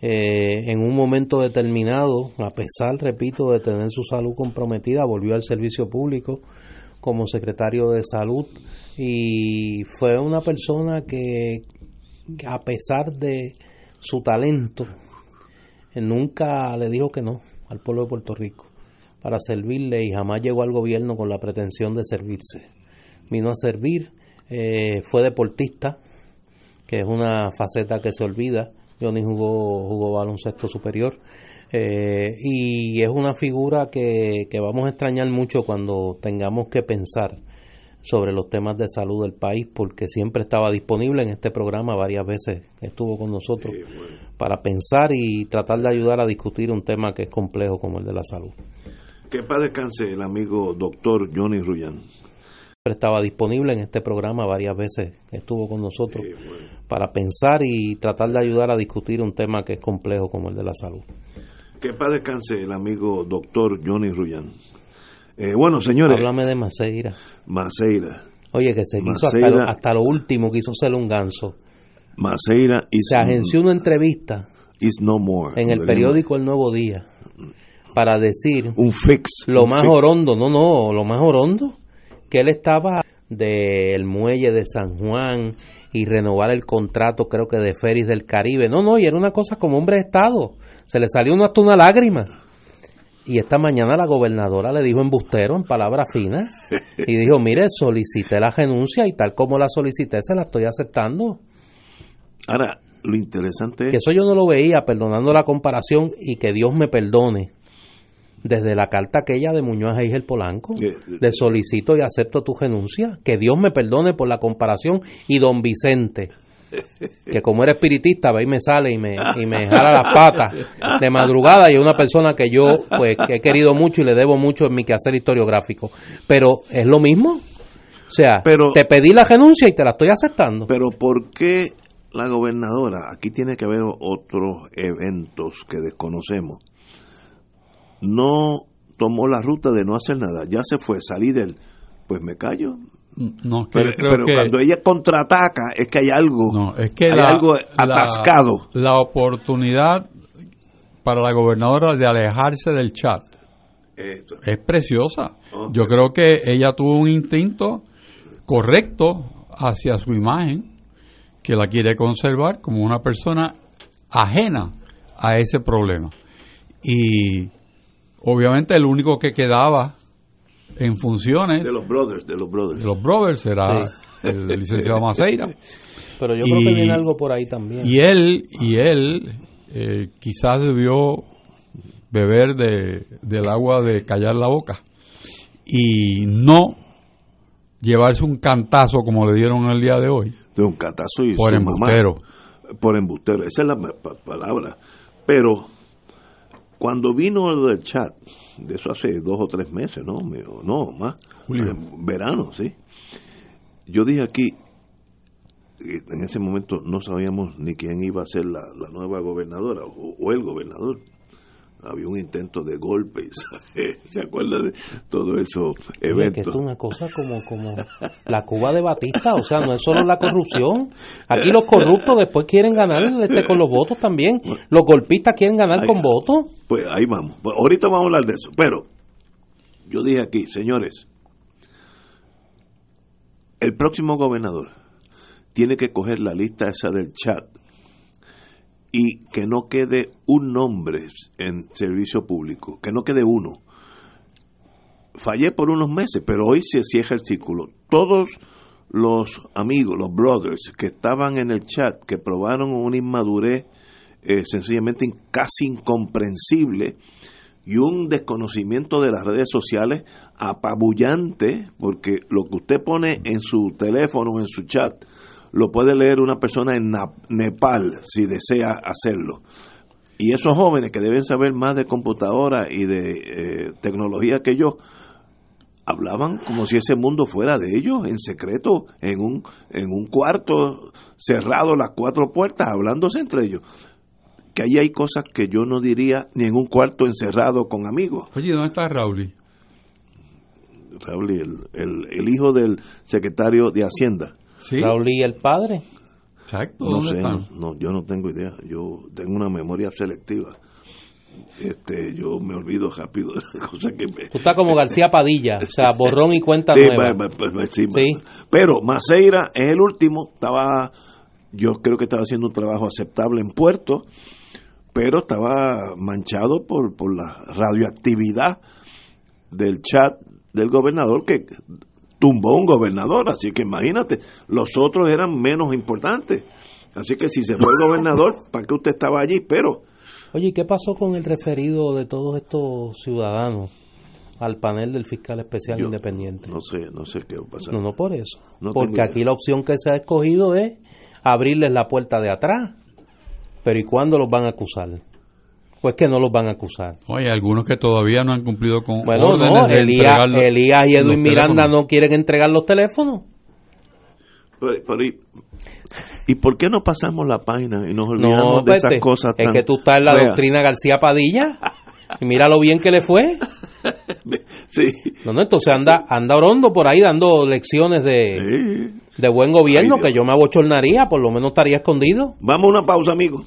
eh, en un momento determinado, a pesar, repito, de tener su salud comprometida, volvió al servicio público como secretario de salud y fue una persona que, a pesar de su talento, nunca le dijo que no al pueblo de Puerto Rico para servirle y jamás llegó al gobierno con la pretensión de servirse. Vino a servir, eh, fue deportista, que es una faceta que se olvida. Johnny jugó, jugó baloncesto superior. Eh, y es una figura que, que vamos a extrañar mucho cuando tengamos que pensar sobre los temas de salud del país, porque siempre estaba disponible en este programa, varias veces estuvo con nosotros para pensar y tratar de ayudar a discutir un tema que es complejo como el de la salud. Que para descanse el amigo doctor Johnny Ruyan. Estaba disponible en este programa varias veces, estuvo con nosotros para pensar y tratar de ayudar a discutir un tema que es complejo como el de la salud. Que para descanse el amigo doctor Johnny Ruyan. Eh, bueno, señores. Háblame de Maceira. Maceira. Oye, que se quiso hasta lo, hasta lo, último, quiso ser un ganso. Maceira is Se agenció una entrevista is no more. en el periódico El Nuevo Día para decir un fix lo un más fix. orondo, no, no, lo más orondo, que él estaba del muelle de San Juan y renovar el contrato, creo que de Ferris del Caribe. No, no, y era una cosa como hombre de Estado. Se le salió uno hasta una lágrima. Y esta mañana la gobernadora le dijo embustero en palabras finas y dijo, mire, solicité la renuncia y tal como la solicité se la estoy aceptando. Ahora, lo interesante es... Que eso yo no lo veía, perdonando la comparación y que Dios me perdone. Desde la carta aquella de Muñoz el Polanco, de solicito y acepto tu renuncia, que Dios me perdone por la comparación, y don Vicente, que como era espiritista, va y me sale y me, y me jala las patas de madrugada y es una persona que yo pues que he querido mucho y le debo mucho en mi quehacer historiográfico. Pero es lo mismo. O sea, Pero- te pedí la renuncia y te la estoy aceptando. Pero ¿por qué la gobernadora, aquí tiene que haber otros eventos que desconocemos, no tomó la ruta de no hacer nada? Ya se fue, salí del... Pues me callo. No, que Pero, yo creo pero que cuando ella contraataca es que hay algo, No, es que hay la, algo atascado. La, oportunidad para la gobernadora de alejarse del chat Esto. es preciosa. Yo creo que ella tuvo un instinto correcto hacia su imagen, que la quiere conservar como una persona ajena a ese problema. Y obviamente el único que quedaba en funciones De los brothers, de los brothers. de los brothers era el licenciado Maceira. Pero yo creo que viene algo por ahí también. Y él, y él eh, quizás debió beber de, del agua de callar la boca y no llevarse un cantazo como le dieron el día de hoy de un catazo y por su mamá. embustero. por embustero, esa es la pa- pa- palabra. Pero cuando vino del chat, de eso hace dos o tres meses, ¿no? No, más. Julio. Verano, sí. Yo dije aquí, y en ese momento no sabíamos ni quién iba a ser la, la nueva gobernadora o, o el gobernador. Había un intento de golpe, ¿se acuerda de todo eso que eventos? esto es una cosa como, como la Cuba de Batista, o sea, no es solo la corrupción. Aquí los corruptos después quieren ganar este, con los votos también. Los golpistas quieren ganar con votos. Pues ahí vamos. Pues ahorita vamos a hablar de eso. Pero yo dije aquí, señores, el próximo gobernador tiene que coger la lista esa del chat y que no quede un nombre en servicio público, que no quede uno. Fallé por unos meses, pero hoy se cierra el círculo. Todos los amigos, los brothers que estaban en el chat, que probaron una inmadurez eh, sencillamente casi incomprensible y un desconocimiento de las redes sociales apabullante, porque lo que usted pone en su teléfono en su chat, lo puede leer una persona en Nepal si desea hacerlo. Y esos jóvenes que deben saber más de computadora y de eh, tecnología que yo, hablaban como si ese mundo fuera de ellos, en secreto, en un, en un cuarto cerrado, las cuatro puertas, hablándose entre ellos. Que ahí hay cosas que yo no diría ni en un cuarto encerrado con amigos. Oye, ¿dónde está Raúl? Raúl, el, el, el hijo del secretario de Hacienda. ¿Sí? Raúl y el padre. Exacto. No sé, no, yo no tengo idea. Yo tengo una memoria selectiva. Este, yo me olvido rápido de cosas que me... Tú estás como García Padilla, o sea, borrón y cuenta sí, nueva. Pues, pues, sí, Pero Maceira es el último, estaba, yo creo que estaba haciendo un trabajo aceptable en Puerto, pero estaba manchado por, por la radioactividad del chat del gobernador que tumbó un gobernador, así que imagínate, los otros eran menos importantes. Así que si se fue el gobernador, ¿para qué usted estaba allí? Pero... Oye, ¿qué pasó con el referido de todos estos ciudadanos al panel del fiscal especial independiente? No sé, no sé qué va a pasar. No, no por eso. Porque aquí la opción que se ha escogido es abrirles la puerta de atrás. Pero ¿y cuándo los van a acusar? Pues que no los van a acusar. Oye, algunos que todavía no han cumplido con bueno, órdenes de Elías, Elías y Edwin Miranda no quieren entregar los teléfonos. y, por qué no pasamos la página y nos olvidamos de esas cosas Es que tú estás en la doctrina García Padilla y mira lo bien que le fue. sí. No, no, entonces anda, anda orondo por ahí dando lecciones de, de buen gobierno que yo me abochornaría, por lo menos estaría escondido. Vamos a una pausa, amigos.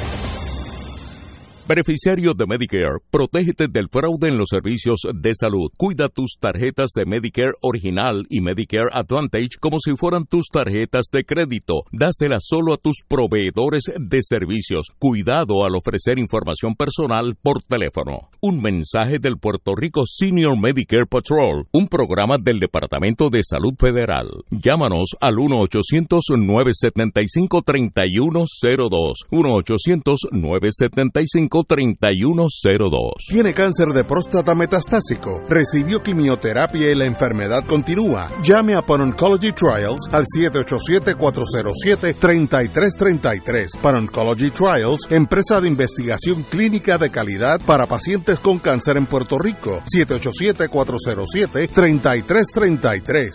Beneficiario de Medicare, protégete del fraude en los servicios de salud. Cuida tus tarjetas de Medicare original y Medicare Advantage como si fueran tus tarjetas de crédito. Dáselas solo a tus proveedores de servicios. Cuidado al ofrecer información personal por teléfono. Un mensaje del Puerto Rico Senior Medicare Patrol, un programa del Departamento de Salud Federal. Llámanos al 1-800-975-3102. 1-800-975 3102. Tiene cáncer de próstata metastásico. Recibió quimioterapia y la enfermedad continúa. Llame a Pan Oncology Trials al 787-407-3333. Pan Oncology Trials, empresa de investigación clínica de calidad para pacientes con cáncer en Puerto Rico. 787-407-3333.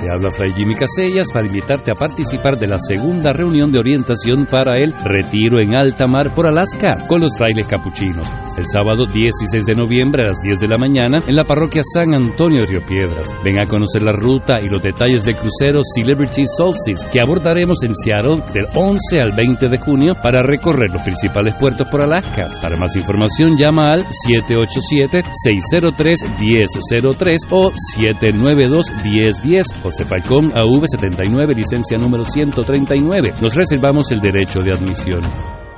Te habla Fray Jimmy Casellas para invitarte a participar de la segunda reunión de orientación para el Retiro en Alta Mar por Alaska con los frailes capuchinos. El sábado 16 de noviembre a las 10 de la mañana en la parroquia San Antonio de Río Piedras. Ven a conocer la ruta y los detalles del crucero Celebrity Solstice que abordaremos en Seattle del 11 al 20 de junio para recorrer los principales puertos por Alaska. Para más información llama al 787-603-1003 o 792-1010 José Falcón AV79 licencia número 139. Nos reservamos el derecho de admisión.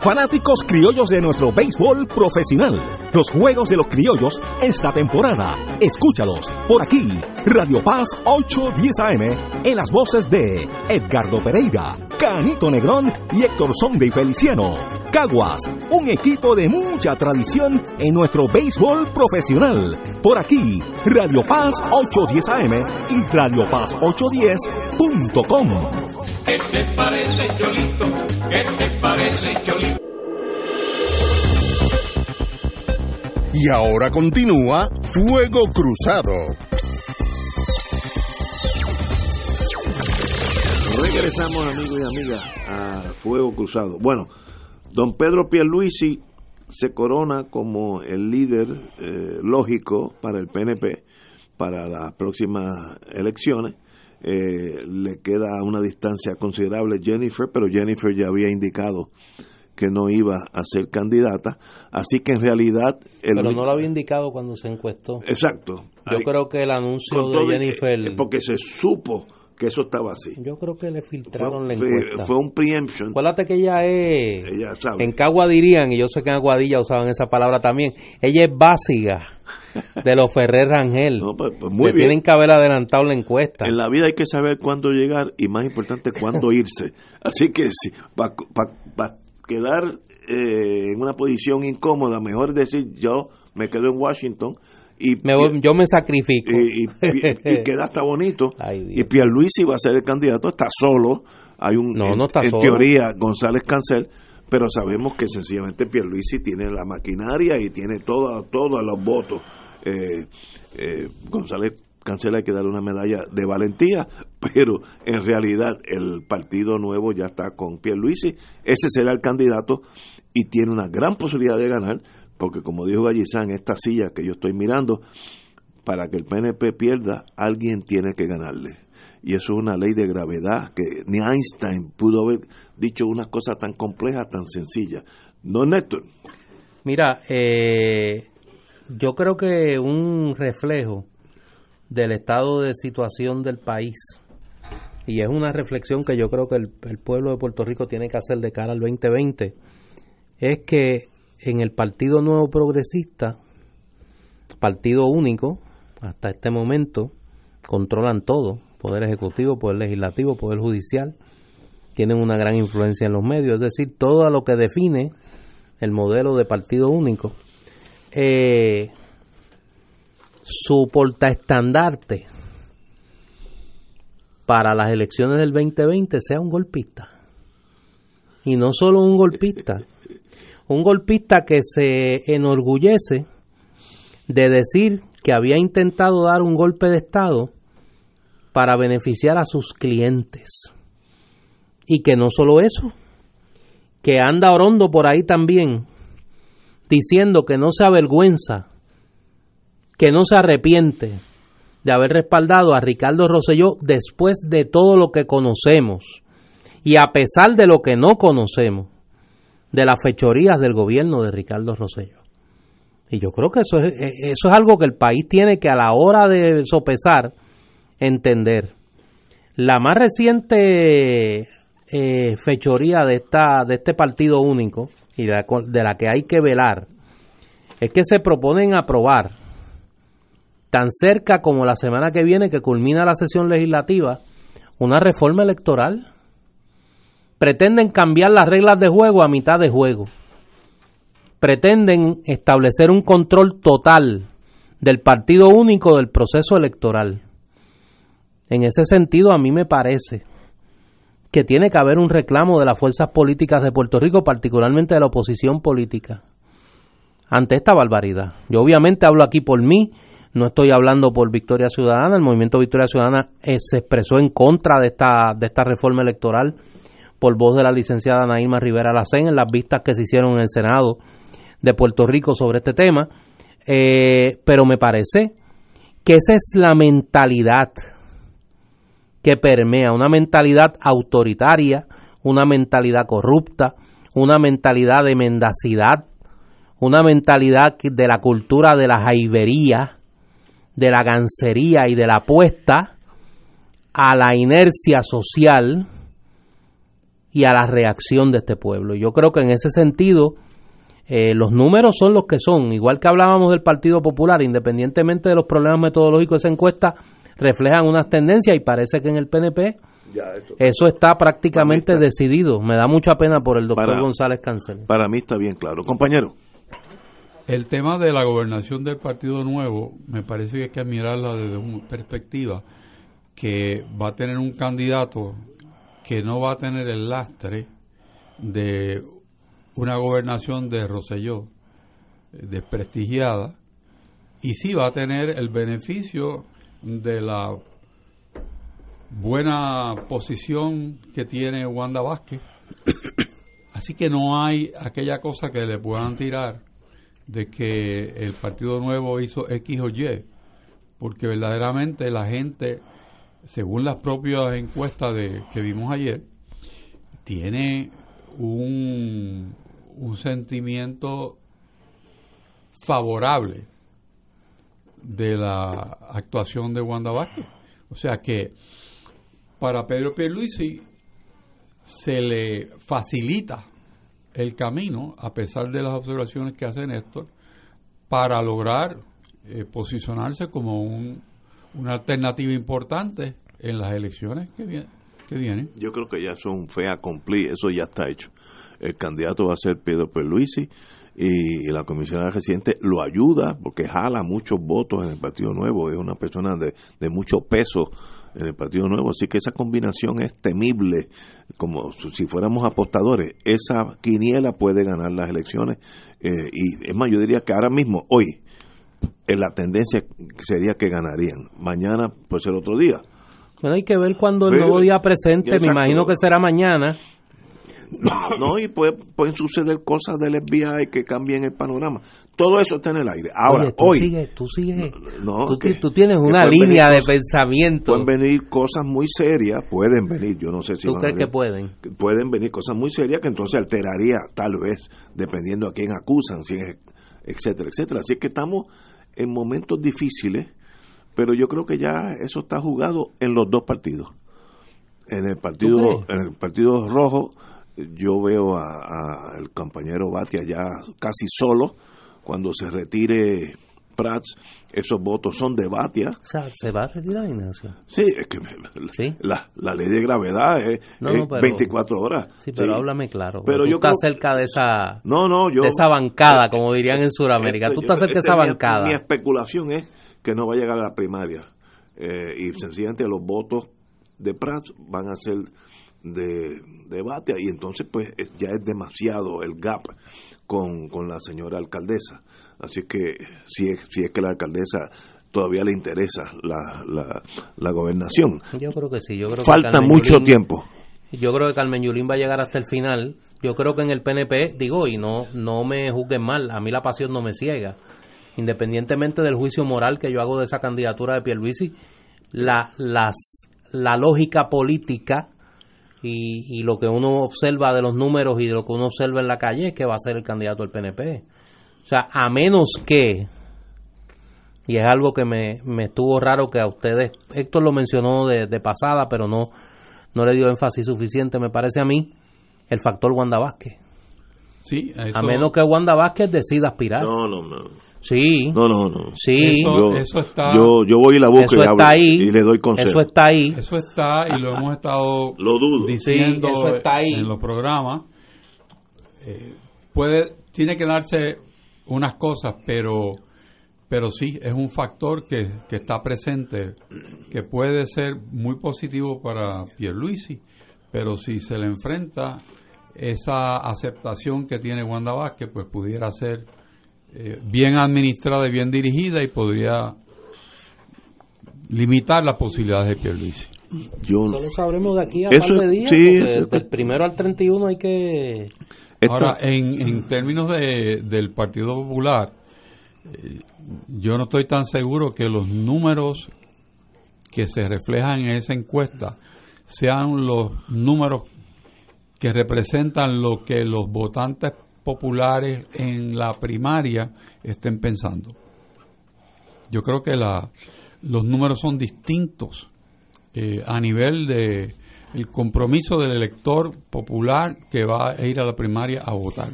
Fanáticos criollos de nuestro béisbol profesional. Los juegos de los criollos esta temporada. Escúchalos por aquí. Radio Paz 810 AM en las voces de Edgardo Pereira, Canito Negrón y Héctor Sonde y Feliciano. Caguas, un equipo de mucha tradición en nuestro béisbol profesional. Por aquí, Radio Paz 810 AM y Radio Paz 810.com. ¿Qué te parece, Cholito? ¿Qué te parece, Cholito? Y ahora continúa Fuego Cruzado. Regresamos, amigos y amigas, a Fuego Cruzado. Bueno, don Pedro Pierluisi se corona como el líder eh, lógico para el PNP para las próximas elecciones eh, le queda una distancia considerable Jennifer, pero Jennifer ya había indicado que no iba a ser candidata, así que en realidad... pero no lo había indicado cuando se encuestó. Exacto. Yo creo que el anuncio de Jennifer... porque se supo que eso estaba así. Yo creo que le filtraron la encuesta. Fue, un preemption. Acuérdate que ella es... En Cagua dirían, y yo sé que en Aguadilla usaban esa palabra también, ella es básica de los Ferrer Rangel. No, pues, pues muy Tienen que haber adelantado la encuesta. En la vida hay que saber cuándo llegar y más importante cuándo irse. Así que si para quedar eh, en una posición incómoda, mejor decir yo me quedo en Washington y Me voy- yo me sacrifico. y, y- y queda hasta bonito y Pierluisi va a ser el candidato está solo hay un No, en, no está en solo. teoría González Cancel pero sabemos que sencillamente Pierluisi tiene la maquinaria y tiene todo, todos los votos eh, eh, González Cancel hay que darle una medalla de valentía pero en realidad el partido nuevo ya está con Pierluisi ese será el candidato y tiene una gran posibilidad de ganar porque como dijo Gallizán esta silla que yo estoy mirando para que el PNP pierda, alguien tiene que ganarle. Y eso es una ley de gravedad que ni Einstein pudo haber dicho unas cosas tan complejas, tan sencillas. ¿No, Néstor? Mira, eh, yo creo que un reflejo del estado de situación del país, y es una reflexión que yo creo que el, pueblo de Puerto Rico tiene que hacer de cara al 2020, es que en el Partido Nuevo Progresista, partido único, hasta este momento, controlan todo, poder ejecutivo, poder legislativo, poder judicial, tienen una gran influencia en los medios, es decir, todo lo que define el modelo de partido único. Eh, su portaestandarte para las elecciones del 2020 sea un golpista. Y no solo un golpista, un golpista que se enorgullece de decir que había intentado dar un golpe de Estado para beneficiar a sus clientes. Y que no solo eso, que anda orondo por ahí también, diciendo que no se avergüenza, que no se arrepiente de haber respaldado a Ricardo Rosselló después de todo lo que conocemos y a pesar de lo que no conocemos de las fechorías del gobierno de Ricardo Rosselló. Y yo creo que eso es, eh, eso es algo que el país tiene que a la hora de sopesar entender. La más reciente eh, fechoría de, esta, de este partido único y de la, de la que hay que velar es que se proponen aprobar tan cerca como la semana que viene que culmina la sesión legislativa una reforma electoral. Pretenden cambiar las reglas de juego a mitad de juego. Pretenden establecer un control total del partido único del proceso electoral. En ese sentido, a mí me parece que tiene que haber un reclamo de las fuerzas políticas de Puerto Rico, particularmente de la oposición política, ante esta barbaridad. Yo obviamente hablo aquí por mí, no estoy hablando por Victoria Ciudadana, el movimiento Victoria Ciudadana eh, se expresó en contra de esta, de esta reforma electoral por voz de la licenciada Naima Rivera Lacén en las vistas que se hicieron en el Senado de Puerto Rico sobre este tema, Eh, pero me parece que esa es la mentalidad que permea, una mentalidad autoritaria, una mentalidad corrupta, una mentalidad de mendacidad, una mentalidad de la cultura de la jaibería, de la gancería y de la apuesta a la inercia social y a la reacción de este pueblo. Yo creo que en ese sentido eh, los números son los que son, igual que hablábamos del Partido Popular, independientemente de los problemas metodológicos esa encuesta, reflejan unas tendencias y parece que en el PNP eso está prácticamente decidido. Me da mucha pena por el doctor Para- González Cancel. Para mí está bien claro. Compañero. El tema de la gobernación del Partido Nuevo me parece que hay que mirarla desde una perspectiva que va a tener un candidato que no va a tener el lastre de una gobernación de Roselló eh, desprestigiada y sí va a tener el beneficio de la buena posición que tiene Wanda Vázquez. Así que no hay aquella cosa que le puedan tirar de que el Partido Nuevo hizo X o Y, porque verdaderamente la gente, según las propias encuestas de, que vimos ayer, tiene un, un sentimiento favorable de la actuación de Wanda Vázquez. O sea que para Pedro Pierluisi se le facilita el camino, a pesar de las observaciones que hace Néstor, para lograr eh, posicionarse como un, una alternativa importante en las elecciones que, vie- que vienen. Yo creo que ya son fe accompli, eso ya está hecho. El candidato va a ser Pedro Pierluisi y, la comisionada residente lo ayuda porque jala muchos votos en el Partido Nuevo, es una persona de, de mucho peso en el Partido Nuevo, así que esa combinación es temible, como si fuéramos apostadores, esa quiniela puede ganar las elecciones. Eh, y es más, yo diría que ahora mismo, hoy, en la tendencia sería que ganarían, mañana puede ser otro día. Bueno, hay que ver cuando el nuevo día presente, me imagino que será mañana, no, y pueden suceder cosas del FBI que cambien el panorama. Todo eso está en el aire. Ahora, tú hoy. Sigues, tú sigues. tú, tienes una línea de pensamiento. Pueden venir cosas muy serias, pueden venir, yo no sé si. ¿Tú crees que pueden? Pueden venir cosas muy serias que entonces alteraría, tal vez, dependiendo a quién acusan, si etcétera, etcétera. Así que estamos en momentos difíciles, pero yo creo que ya eso está jugado en los dos partidos. En el partido, en el partido rojo yo veo al compañero Batia ya casi solo. Cuando se retire Prats, esos votos son de Batia. O sea, ¿se va a retirar, Ignacio? Sí, es que La, la, ley de gravedad es, 24 horas. Sí, pero háblame claro. Pero yo estás cerca de esa, no, no, yo, de esa bancada, como dirían en Sudamérica. Tú estás cerca de esa bancada. Mi especulación es que no va a llegar a la primaria. Eh, y sencillamente los votos de Prats van a ser de debate y entonces pues ya es demasiado el gap con, la señora alcaldesa. Así que si es, si es que la alcaldesa todavía le interesa la, la, la gobernación. Yo creo que sí, yo creo Falta mucho tiempo. Yo creo que Carmen Yulín va a llegar hasta el final. Yo creo que en el PNP, digo, y no, no me juzguen mal, a mí la pasión no me ciega. Independientemente del juicio moral que yo hago de esa candidatura de Pierluisi, la, las, la lógica política y, lo que uno observa de los números y de lo que uno observa en la calle es que va a ser el candidato del PNP. O sea, a menos que, y es algo que me, me estuvo raro que a ustedes, Héctor lo mencionó de, pasada, pero no, no le dio énfasis suficiente, me parece a mí, el factor Wanda Vázquez. Sí, A menos que Wanda Vázquez decida aspirar. No, no, no. Sí. No, no, no. Sí. Eso, está. Yo, yo voy y la busco eso está ahí, y le doy consejo. Eso está ahí. Eso está y lo hemos estado lo dudo. diciendo eso está ahí. en los programas. Eh, puede, tiene que darse unas cosas, pero, pero sí, es un factor que, que está presente, que puede ser muy positivo para Pierluisi, pero si se le enfrenta esa aceptación que tiene Wanda Vázquez, pues pudiera ser eh, bien administrada y bien dirigida y podría limitar las posibilidades de Pierluisi. Yo, Solo sabremos de aquí a par de días, del primero al 31 hay que... Ahora, en, en términos de, del Partido Popular, eh, yo no estoy tan seguro que los números que se reflejan en esa encuesta sean los números que representan lo que los votantes populares en la primaria estén pensando. Yo creo que la, los números son distintos eh, a nivel de el compromiso del elector popular que va a ir a la primaria a votar.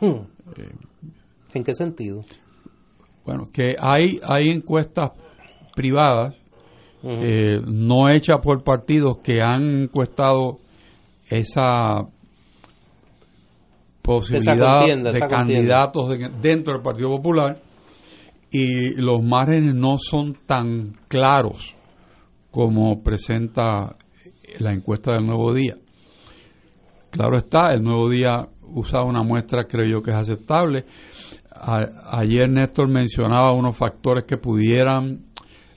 ¿En qué sentido? Bueno, que hay, hay encuestas privadas, eh, no hechas por partidos que han encuestado esa posibilidad de candidatos dentro del Partido Popular y los márgenes no son tan claros como presenta la encuesta del Nuevo Día. Claro está, el Nuevo Día usa una muestra, creo yo que es aceptable. ayer Néstor mencionaba unos factores que pudieran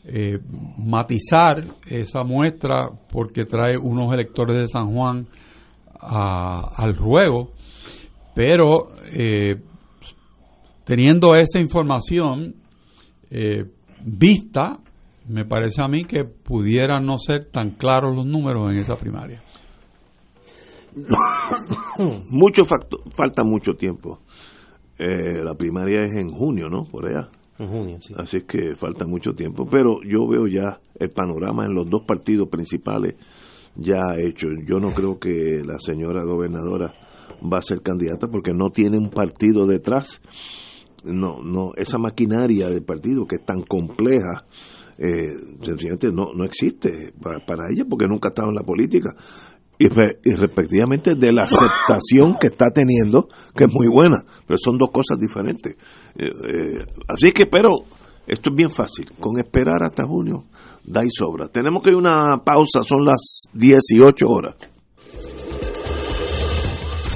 eh, matizar esa muestra porque trae unos electores de San Juan al ruego pero eh, teniendo esa información eh, vista, me parece a mí que pudieran no ser tan claros los números en esa primaria. mucho falta mucho tiempo. Eh, la primaria es en junio, ¿no? Por allá. En junio, sí. Así es que falta mucho tiempo. Pero yo veo ya el panorama en los dos partidos principales ya hecho. Yo no creo que la señora gobernadora va a ser candidata porque no tiene un partido detrás. No, no, esa maquinaria del partido que es tan compleja, eh, sencillamente no, no existe para, ella porque nunca ha estado en la política. y, respectivamente de la aceptación que está teniendo, que es muy buena, pero son dos cosas diferentes. Eh, eh, así que, pero esto es bien fácil, con esperar hasta junio da y sobra. Tenemos que ir una pausa, son las 18 horas.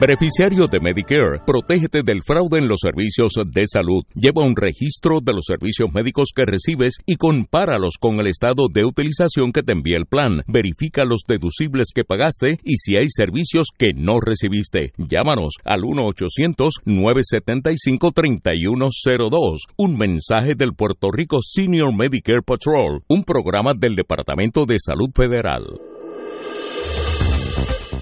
Beneficiario de Medicare, protégete del fraude en los servicios de salud. Lleva un registro de los servicios médicos que recibes y compáralos con el estado de utilización que te envía el plan. Verifica los deducibles que pagaste y si hay servicios que no recibiste. Llámanos al 1-800-975-3102. Un mensaje del Puerto Rico Senior Medicare Patrol, un programa del Departamento de Salud Federal.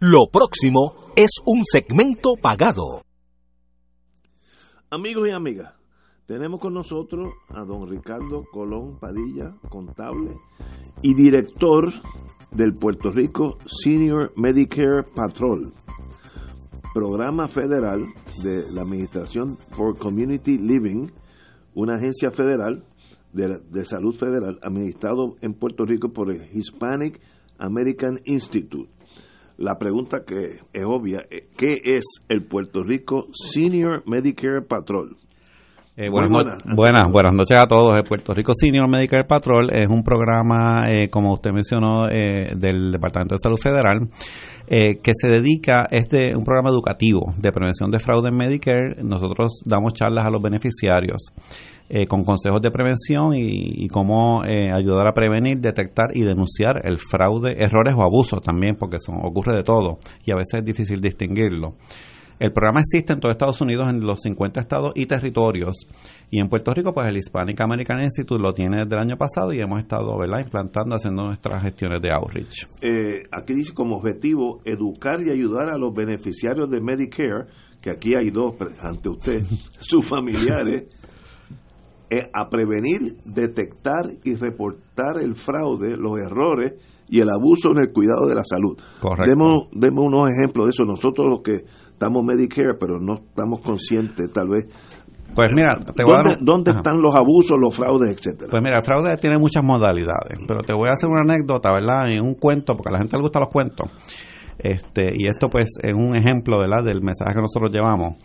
Lo próximo es un segmento pagado. Amigos y amigas, tenemos con nosotros a don Ricardo Colón Padilla, contable y director del Puerto Rico Senior Medicare Patrol, programa federal de la Administración for Community Living, una agencia federal de, de salud federal administrado en Puerto Rico por el Hispanic American Institute la pregunta que es obvia, eh, ¿qué es el Puerto Rico Senior Medicare Patrol? Eh, buenas, buenas, buenas, noches a todos. El Puerto Rico Senior Medicare Patrol es un programa, eh, como usted mencionó, del Departamento de Salud Federal, que se dedica, es de un programa educativo de prevención de fraude en Medicare. Nosotros damos charlas a los beneficiarios. Eh, con consejos de prevención y, cómo eh, ayudar a prevenir, detectar y denunciar el fraude, errores o abusos también, porque son, ocurre de todo y a veces es difícil distinguirlo. El programa existe en todo Estados Unidos, en los 50 estados y territorios. Y en Puerto Rico, pues el Hispanic American Institute lo tiene desde el año pasado y hemos estado ¿verdad? implantando, haciendo nuestras gestiones de outreach. Eh, aquí dice como objetivo educar y ayudar a los beneficiarios de Medicare, que aquí hay dos ante usted, sus familiares, a prevenir, detectar y reportar el fraude, los errores y el abuso en el cuidado de la salud. Demos, demos unos ejemplos de eso. Nosotros los que estamos Medicare, pero no estamos conscientes tal vez pues mira, te voy ¿Dónde, a dar ¿dónde están los abusos, los fraudes, etcétera? Pues mira, el fraude tiene muchas modalidades, pero te voy a hacer una anécdota, ¿verdad? En un cuento, porque a la gente le gustan los cuentos. Este, y esto pues es un ejemplo ¿verdad? del mensaje que nosotros llevamos.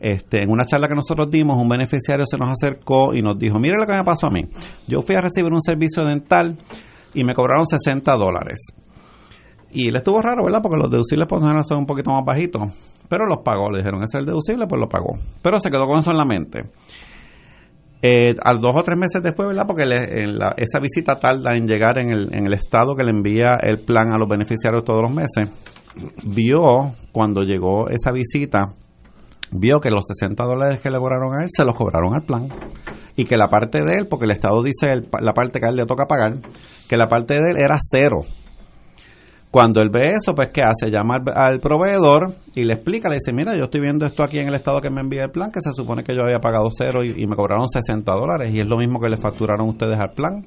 Este, en una charla que nosotros dimos, un beneficiario se nos acercó y nos dijo, mire lo que me pasó a mí. Yo fui a recibir un servicio dental y me cobraron 60 dólares. Y le estuvo raro, ¿verdad? Porque los deducibles por general son un poquito más bajitos. Pero los pagó, le dijeron, ese es el deducible, pues lo pagó. Pero se quedó con eso en la mente. Eh, al dos o tres meses después, ¿verdad? Porque esa visita tarda en llegar en el estado que le envía el plan a los beneficiarios todos los meses. Vio, cuando llegó esa visita, vio que los 60 dólares que le cobraron a él se los cobraron al plan y que la parte de él, porque el Estado dice la parte que a él le toca pagar, que la parte de él era cero. Cuando él ve eso, pues ¿qué hace? Llama al, proveedor y le explica, le dice, mira, yo estoy viendo esto aquí en el estado que me envía el plan, que se supone que yo había pagado cero y, me cobraron 60 dólares y es lo mismo que le facturaron ustedes al plan.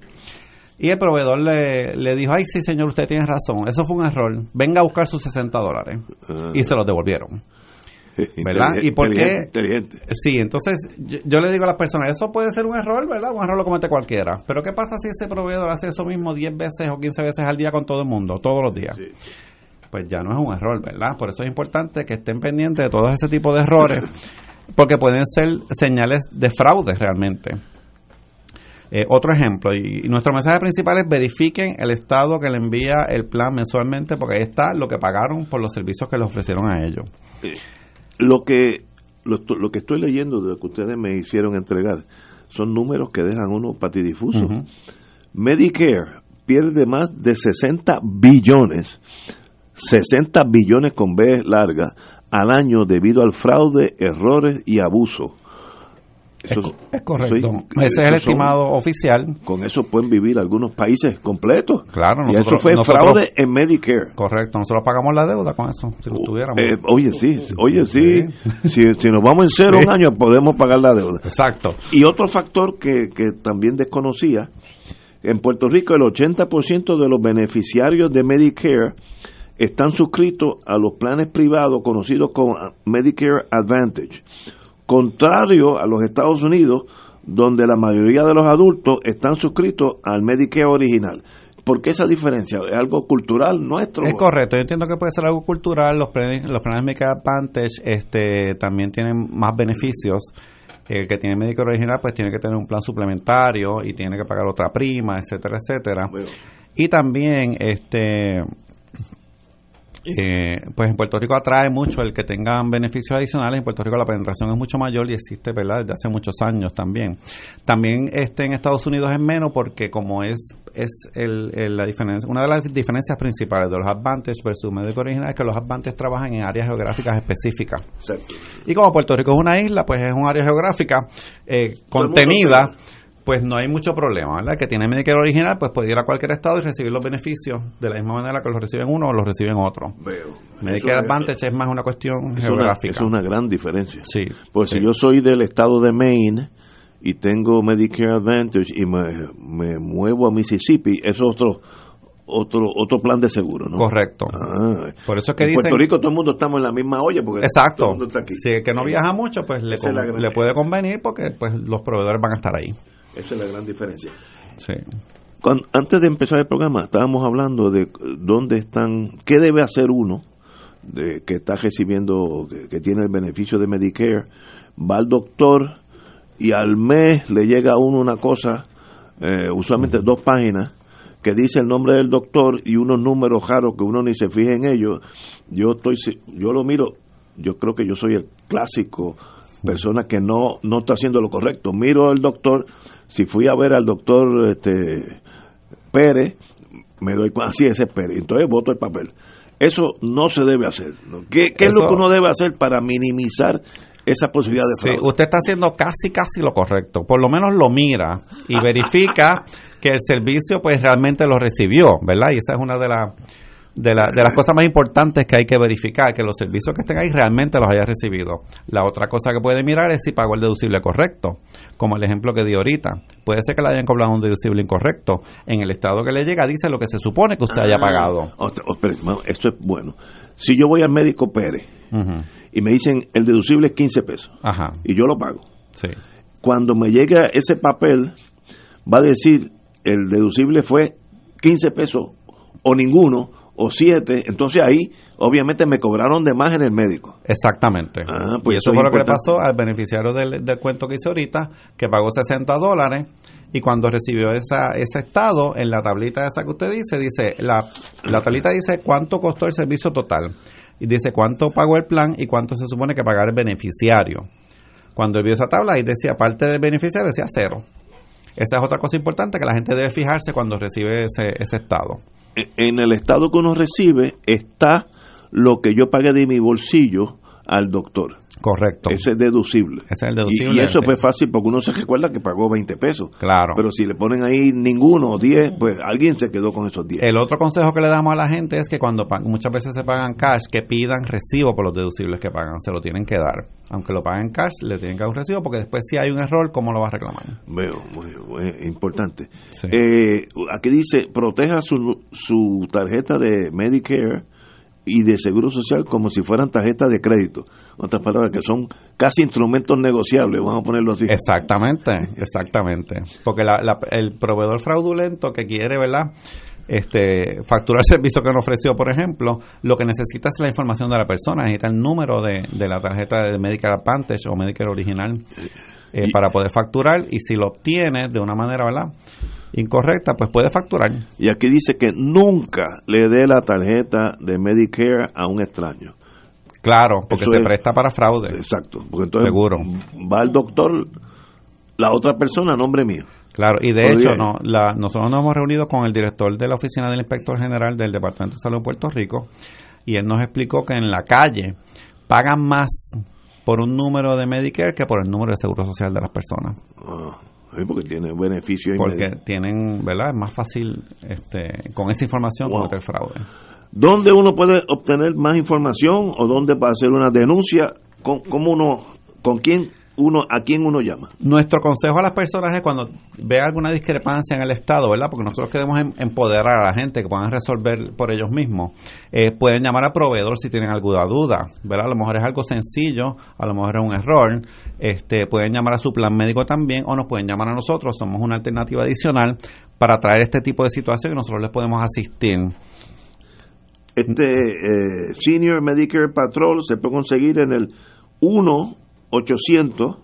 Y el proveedor le, le dijo, ay, sí, señor, usted tiene razón, eso fue un error, venga a buscar sus 60 dólares. Y se los devolvieron. ¿verdad? ¿Y por qué? Sí, entonces yo, le digo a las personas, eso puede ser un error, ¿verdad? Un error lo comete cualquiera. Pero ¿qué pasa si ese proveedor hace eso mismo 10 veces o 15 veces al día con todo el mundo, todos los días? Pues ya no es un error, ¿verdad? Por eso es importante que estén pendientes de todo ese tipo de errores, porque pueden ser señales de fraude realmente. Eh, otro ejemplo, y, nuestro mensaje principal es verifiquen el estado que le envía el plan mensualmente, porque ahí está lo que pagaron por los servicios que le ofrecieron a ellos. Lo que, lo, que estoy leyendo de lo que ustedes me hicieron entregar son números que dejan uno patidifuso. Medicare pierde más de 60 billones, 60 billones con B larga, al año debido al fraude, errores y abuso. Es, correcto. Ese es el estimado oficial. Con eso pueden vivir algunos países completos. Claro, y eso fue fraude en Medicare. Correcto, nosotros pagamos la deuda con eso, si lo uh, tuviéramos. Eh, oye, sí, oye, sí. Si, si, nos vamos en cero un año, podemos pagar la deuda. Exacto. Y otro factor que, que también desconocía, en Puerto Rico el 80% de los beneficiarios de Medicare están suscritos a los planes privados conocidos como Medicare Advantage contrario a los Estados Unidos, donde la mayoría de los adultos están suscritos al Medicare original. ¿Por qué esa diferencia? ¿Es algo cultural nuestro? Es correcto, yo entiendo que puede ser algo cultural. Los planes, los planes Medicare Advantage este, también tienen más beneficios. El que tiene Medicare original pues tiene que tener un plan suplementario y tiene que pagar otra prima, etcétera, etcétera. Y también este eh, pues en Puerto Rico atrae mucho el que tengan beneficios adicionales. En Puerto Rico la penetración es mucho mayor y existe, ¿verdad? Desde hace muchos años también. También este en Estados Unidos es menos porque como es es el, la diferencia, una de las diferencias principales de los Advantage versus médico original es que los Advantage trabajan en áreas geográficas específicas. Y como Puerto Rico es una isla, pues es un área geográfica eh, contenida pues no hay mucho problema, ¿verdad? Que tiene Medicare original, pues puede ir a cualquier estado y recibir los beneficios de la misma manera que los reciben uno o los reciben otro. Veo. Medicare Advantage es, más una cuestión geográfica. es una gran diferencia. Sí. Pues si yo soy del estado de Maine y tengo Medicare Advantage y me, muevo a Mississippi, es otro otro otro plan de seguro, ¿no? Correcto. Ah. Por eso es que en Puerto Rico todo el mundo estamos en la misma olla porque Exacto. Si el que no viaja mucho, pues le, le puede convenir porque pues los proveedores van a estar ahí. Esa es la gran diferencia. Sí. antes de empezar el programa, estábamos hablando de dónde están, qué debe hacer uno de, que está recibiendo, que, tiene el beneficio de Medicare, va al doctor y al mes le llega a uno una cosa, eh, usualmente dos páginas, que dice el nombre del doctor y unos números raros que uno ni se fija en ellos. Yo estoy, yo lo miro, yo creo que yo soy el clásico persona que no, no está haciendo lo correcto. Miro al doctor, si fui a ver al doctor este, Pérez, me doy cuenta, sí, ese es Pérez, entonces voto el papel. Eso no se debe hacer. ¿Qué, es lo que uno debe hacer para minimizar esa posibilidad de fraude? Sí, usted está haciendo casi, casi lo correcto. Por lo menos lo mira y verifica que el servicio pues realmente lo recibió, ¿verdad? Y esa es una de las de, la, de las cosas más importantes que hay que verificar, que los servicios que estén ahí realmente los haya recibido. La otra cosa que puede mirar es si pagó el deducible correcto, como el ejemplo que di ahorita. Puede ser que le hayan cobrado un deducible incorrecto. En el estado que le llega dice lo que se supone que usted haya ah, pagado. esto es bueno. Si yo voy al médico Pérez y me dicen el deducible es 15 pesos y yo lo pago. Cuando me llega ese papel, va a decir el deducible fue 15 pesos o ninguno o siete, entonces ahí obviamente me cobraron de más en el médico. Exactamente. Ah, pues y eso, eso es fue lo que le pasó al beneficiario del, del cuento que hice ahorita, que pagó 60 dólares y cuando recibió esa, ese estado, en la tablita esa que usted dice, dice, la, la tablita dice cuánto costó el servicio total. Y dice cuánto pagó el plan y cuánto se supone que pagar el beneficiario. Cuando él vio esa tabla, ahí decía, parte del beneficiario decía cero. Esa es otra cosa importante que la gente debe fijarse cuando recibe ese, ese estado. En el estado que uno recibe está lo que yo pagué de mi bolsillo al doctor. Correcto. Ese es deducible. Ese es el deducible. Y, eso fue fácil porque uno se recuerda que pagó 20 pesos. Claro. Pero si le ponen ahí ninguno o 10, pues alguien se quedó con esos 10. El otro consejo que le damos a la gente es que cuando muchas veces se pagan cash, que pidan recibo por los deducibles que pagan. Se lo tienen que dar. Aunque lo paguen cash, le tienen que dar un recibo porque después si hay un error, ¿cómo lo va a reclamar? Veo, muy, muy importante. Eh, aquí dice, proteja su, su tarjeta de Medicare y de Seguro Social como si fueran tarjetas de crédito. Otras palabras, que son casi instrumentos negociables, vamos a ponerlo así. Exactamente, exactamente. Porque la- la- el proveedor fraudulento que quiere, ¿verdad? Este, facturar el servicio que no ofreció, por ejemplo, lo que necesita es la información de la persona, necesita el número de, de la tarjeta de Medicare Advantage o Medicare original eh, para poder facturar y si lo obtiene de una manera, ¿verdad? Incorrecta, pues puede facturar. Y aquí dice que nunca le dé la tarjeta de Medicare a un extraño. Claro, porque Eso se es- presta para fraude. Exacto, porque entonces Seguro. va el doctor, la otra persona a nombre mío. Claro, y de Podría- hecho, no, la, nosotros nos hemos reunido con el director de la oficina del inspector general del Departamento de Salud de Puerto Rico y él nos explicó que en la calle pagan más por un número de Medicare que por el número de seguro social de las personas. Ah, sí, porque tiene beneficio Porque inmediato. tienen, ¿verdad? Es más fácil este, con esa información Wow. cometer fraude. ¿Dónde uno puede obtener más información o dónde para hacer una denuncia? ¿Con, cómo uno, ¿Con quién uno, a quién uno llama? Nuestro consejo a las personas es cuando vea alguna discrepancia en el Estado, ¿verdad? Porque nosotros queremos em- empoderar a la gente que puedan resolver por ellos mismos. Eh, pueden llamar al proveedor si tienen alguna duda, ¿verdad? A lo mejor es algo sencillo, a lo mejor es un error. Este, pueden llamar a su plan médico también o nos pueden llamar a nosotros. Somos una alternativa adicional para traer este tipo de situación y nosotros les podemos asistir. Este eh, Senior Medicare Patrol se puede conseguir en el 1-800,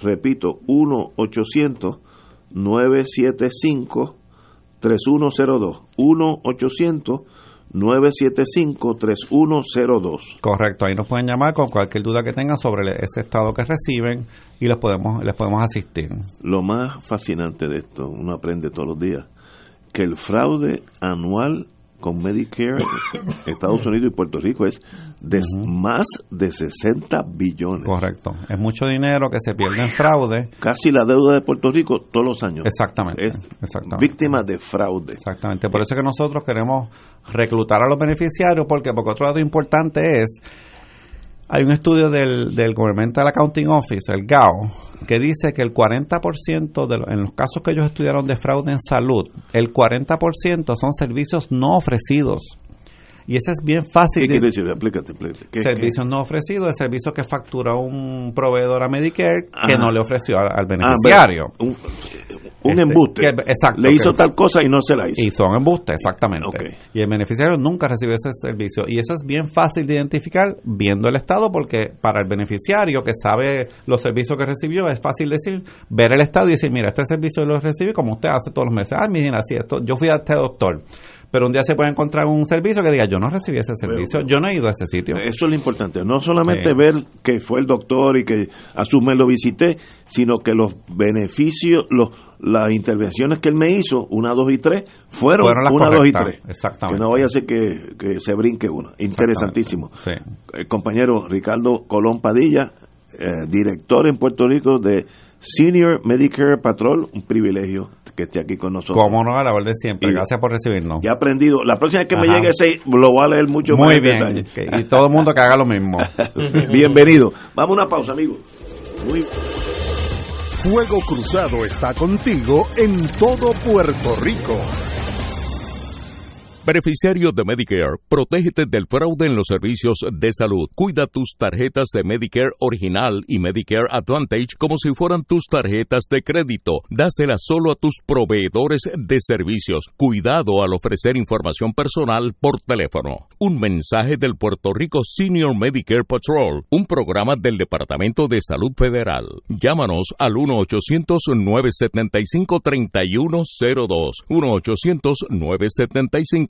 repito, 1-800-975-3102. 1-800-975-3102. Correcto, ahí nos pueden llamar con cualquier duda que tengan sobre ese estado que reciben y les podemos les podemos asistir. Lo más fascinante de esto, uno aprende todos los días, que el fraude anual con Medicare Estados Unidos y Puerto Rico es de más de 60 billones. Correcto. Es mucho dinero que se pierde en fraude. Casi la deuda de Puerto Rico todos los años. Exactamente. Es exactamente. víctima de fraude. Exactamente. Por eso es que nosotros queremos reclutar a los beneficiarios, porque, porque otro dato importante es, hay un estudio del, del Governmental Accounting Office, el GAO, que dice que el 40% de en los casos que ellos estudiaron de fraude en salud, el 40% son servicios no ofrecidos. Y ese es bien fácil. ¿Qué de- quiere decir? Explícate. ¿Qué- servicios no ofrecidos, el servicio que factura un proveedor a Medicare que no le ofreció al, al Ah, beneficiario. un un Este, embuste. que- exacto, Le hizo que- tal cosa y no se la hizo. Y son embustes, exactamente. Y el beneficiario nunca recibe ese servicio. Y eso es bien fácil de identificar viendo el estado, porque para el beneficiario que sabe los servicios que recibió, es fácil decir, ver el estado y decir, mira, este servicio lo recibí como usted hace todos los meses. Ah, miren, así esto, yo fui a este doctor. Pero un día se puede encontrar un servicio que diga, yo no recibí ese servicio, yo no he ido a ese sitio. Eso es lo importante, no solamente Sí. ver que fue el doctor y que a su mes lo visité, sino que los beneficios, los, las intervenciones que él me hizo, una, dos y tres, fueron, Fueron las una, dos y tres. exactamente. Que no vaya a ser que, que se brinque una. Interesantísimo. Sí. El compañero Ricardo Colón Padilla, eh, director en Puerto Rico de Senior Medicare Patrol, un privilegio que esté aquí con nosotros. Como no, a la orden siempre. Y- Gracias por recibirnos. Ya he aprendido. La próxima vez que me llegue ese, lo voy a leer mucho más Muy en bien. detalle. y todo el mundo que haga lo mismo. Bienvenido. Vamos a una pausa, amigo. Muy Fuego Cruzado está contigo en todo Puerto Rico. Beneficiario de Medicare, protégete del fraude en los servicios de salud. Cuida tus tarjetas de Medicare original y Medicare Advantage como si fueran tus tarjetas de crédito. Dáselas solo a tus proveedores de servicios. Cuidado al ofrecer información personal por teléfono. Un mensaje del Puerto Rico Senior Medicare Patrol, un programa del Departamento de Salud Federal. Llámanos al 1-800-975-3102.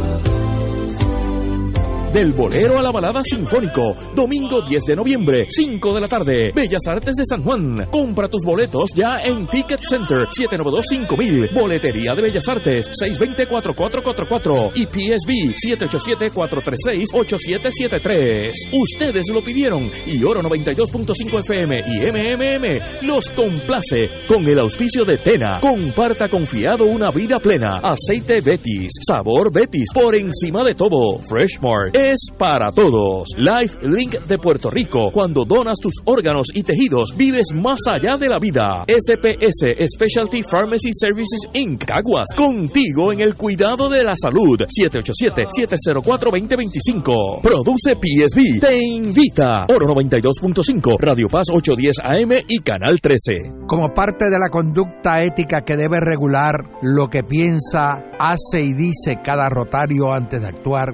Del bolero a la balada sinfónico. Domingo 10 de noviembre, 5 de la tarde. Bellas Artes de San Juan. Compra tus boletos ya en Ticket Center 792-5000. Boletería de Bellas Artes 620-4444 y PSB 787-436-8773. Ustedes lo pidieron y Oro 92.5 FM y MMM los complace con el auspicio de Tena. Comparta confiado una vida plena. Aceite Betis. Sabor Betis. Por encima de todo. Freshmart es para todos. Life Link de Puerto Rico. Cuando donas tus órganos y tejidos, vives más allá de la vida. SPS Specialty Pharmacy Services Inc. Caguas. Contigo en el cuidado de la salud. 787-704-2025. Produce PSB. Te invita. Oro 92.5. Radio Paz 810 AM y Canal 13. Como parte de la conducta ética que debe regular lo que piensa, hace y dice cada rotario antes de actuar,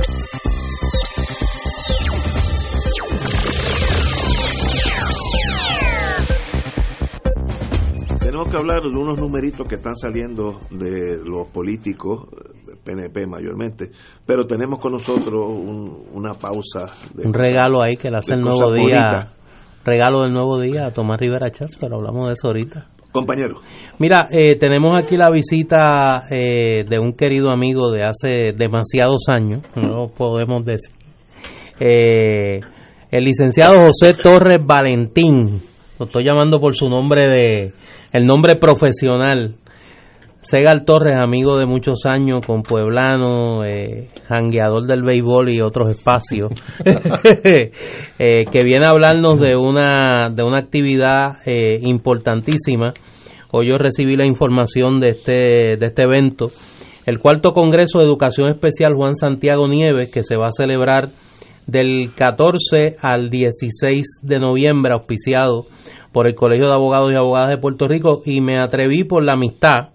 Tenemos que hablar de unos numeritos que están saliendo de los políticos, PNP mayormente, pero tenemos con nosotros un- una pausa. De Un regalo ahí que le hace el nuevo día. Regalo del nuevo día a Tomás Rivera Chávez, pero hablamos de eso ahorita. Compañero. Mira, eh, tenemos aquí la visita eh, de un querido amigo de hace demasiados años, no lo podemos decir. Eh, el licenciado José Torres Valentín, estoy llamando por su nombre de, el nombre profesional. Segal Torres, amigo de muchos años, con Pueblano, eh, jangueador del béisbol y otros espacios, eh, que viene a hablarnos de una, de una actividad eh, importantísima. Hoy yo recibí la información de este, de este evento, el cuarto Congreso de Educación Especial Juan Santiago Nieves, que se va a celebrar del 14 al 16 de noviembre, auspiciado por el Colegio de Abogados y Abogadas de Puerto Rico, y me atreví por la amistad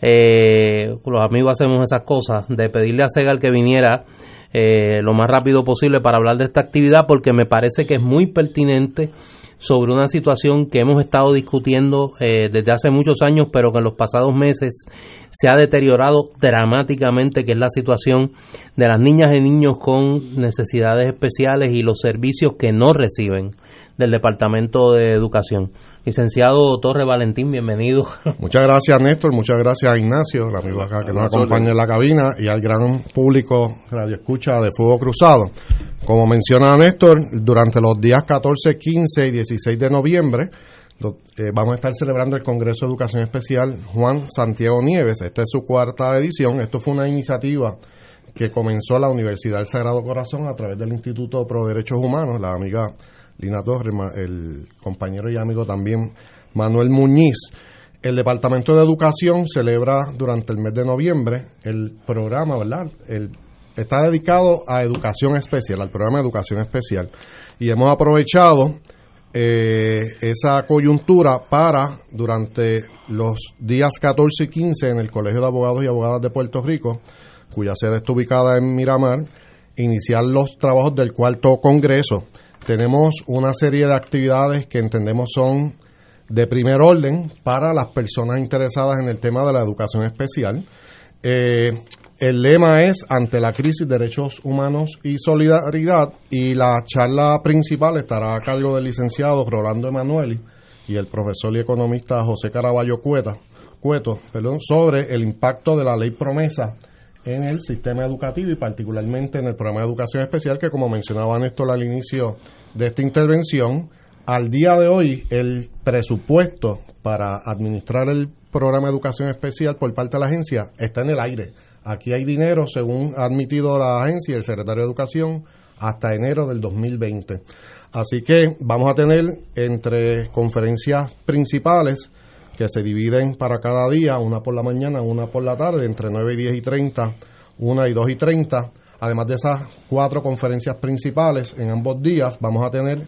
eh, los amigos hacemos esas cosas, de pedirle a Segal que viniera eh, lo más rápido posible para hablar de esta actividad porque me parece que es muy pertinente sobre una situación que hemos estado discutiendo eh, desde hace muchos años, pero que en los pasados meses se ha deteriorado dramáticamente, que es la situación de las niñas y niños con necesidades especiales y los servicios que no reciben del Departamento de Educación. Licenciado Torre Valentín, bienvenido. Muchas gracias, Néstor. Muchas gracias a Ignacio, el amigo acá que nos acompaña en la cabina, y al gran público Radio Escucha de Fuego Cruzado. Como menciona Néstor, durante los días 14, 15 y 16 de noviembre eh, vamos a estar celebrando el Congreso de Educación Especial Juan Santiago Nieves. Esta es su cuarta edición. Esto fue una iniciativa que comenzó la Universidad del Sagrado Corazón a través del Instituto Pro Derechos Humanos, la amiga Lina Torres, el compañero y amigo también Manuel Muñiz. El Departamento de Educación celebra durante el mes de noviembre el programa, ¿verdad? Está dedicado a educación especial, al programa de educación especial. Y hemos aprovechado eh, esa coyuntura para, durante los días 14 y 15 en el Colegio de Abogados y Abogadas de Puerto Rico, cuya sede está ubicada en Miramar, iniciar los trabajos del cuarto congreso. Tenemos una serie de actividades que entendemos son de primer orden para las personas interesadas en el tema de la educación especial. Eh, el lema es ante la crisis derechos humanos y solidaridad y la charla principal estará a cargo del licenciado Rolando Emanueli y el profesor y economista José Caraballo Cueta, Cueto sobre el impacto de la ley promesa en el sistema educativo y particularmente en el programa de educación especial que como mencionaba Néstor al inicio de esta intervención, al día de hoy el presupuesto para administrar el programa de educación especial por parte de la agencia está en el aire Aquí hay dinero, según ha admitido la agencia y el secretario de Educación, hasta enero del 2020. Así que vamos a tener entre conferencias principales que se dividen para cada día, una por la mañana, una por la tarde, entre 9 y 10 y 30, una y 2 y 30. Además de esas cuatro conferencias principales en ambos días, vamos a tener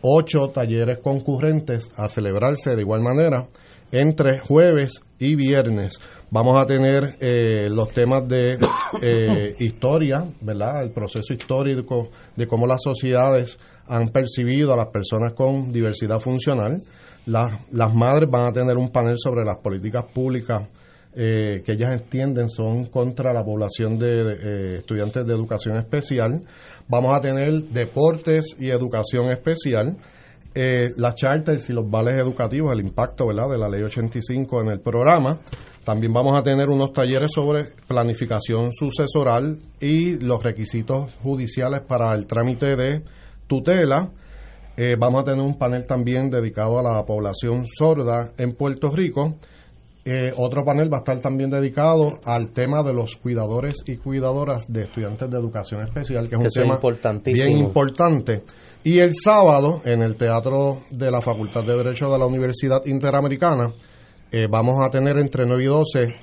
ocho talleres concurrentes a celebrarse de igual manera entre jueves y viernes. Vamos a tener eh, los temas de eh, historia, ¿verdad? El proceso histórico de cómo las sociedades han percibido a las personas con diversidad funcional. Las madres van a tener un panel sobre las políticas públicas eh, que ellas entienden son contra la población de, estudiantes de educación especial. Vamos a tener deportes y educación especial. las charters y los vales educativos, el impacto de la ley 85 en el programa. También vamos a tener unos talleres sobre planificación sucesoral y los requisitos judiciales para el trámite de tutela. Eh, vamos a tener un panel también dedicado a la población sorda en Puerto Rico. Eh, otro panel va a estar también dedicado al tema de los cuidadores y cuidadoras de estudiantes de educación especial, que es un tema bien importante. Y el sábado, en el Teatro de la Facultad de Derecho de la Universidad Interamericana, eh, vamos a tener entre 9 y 12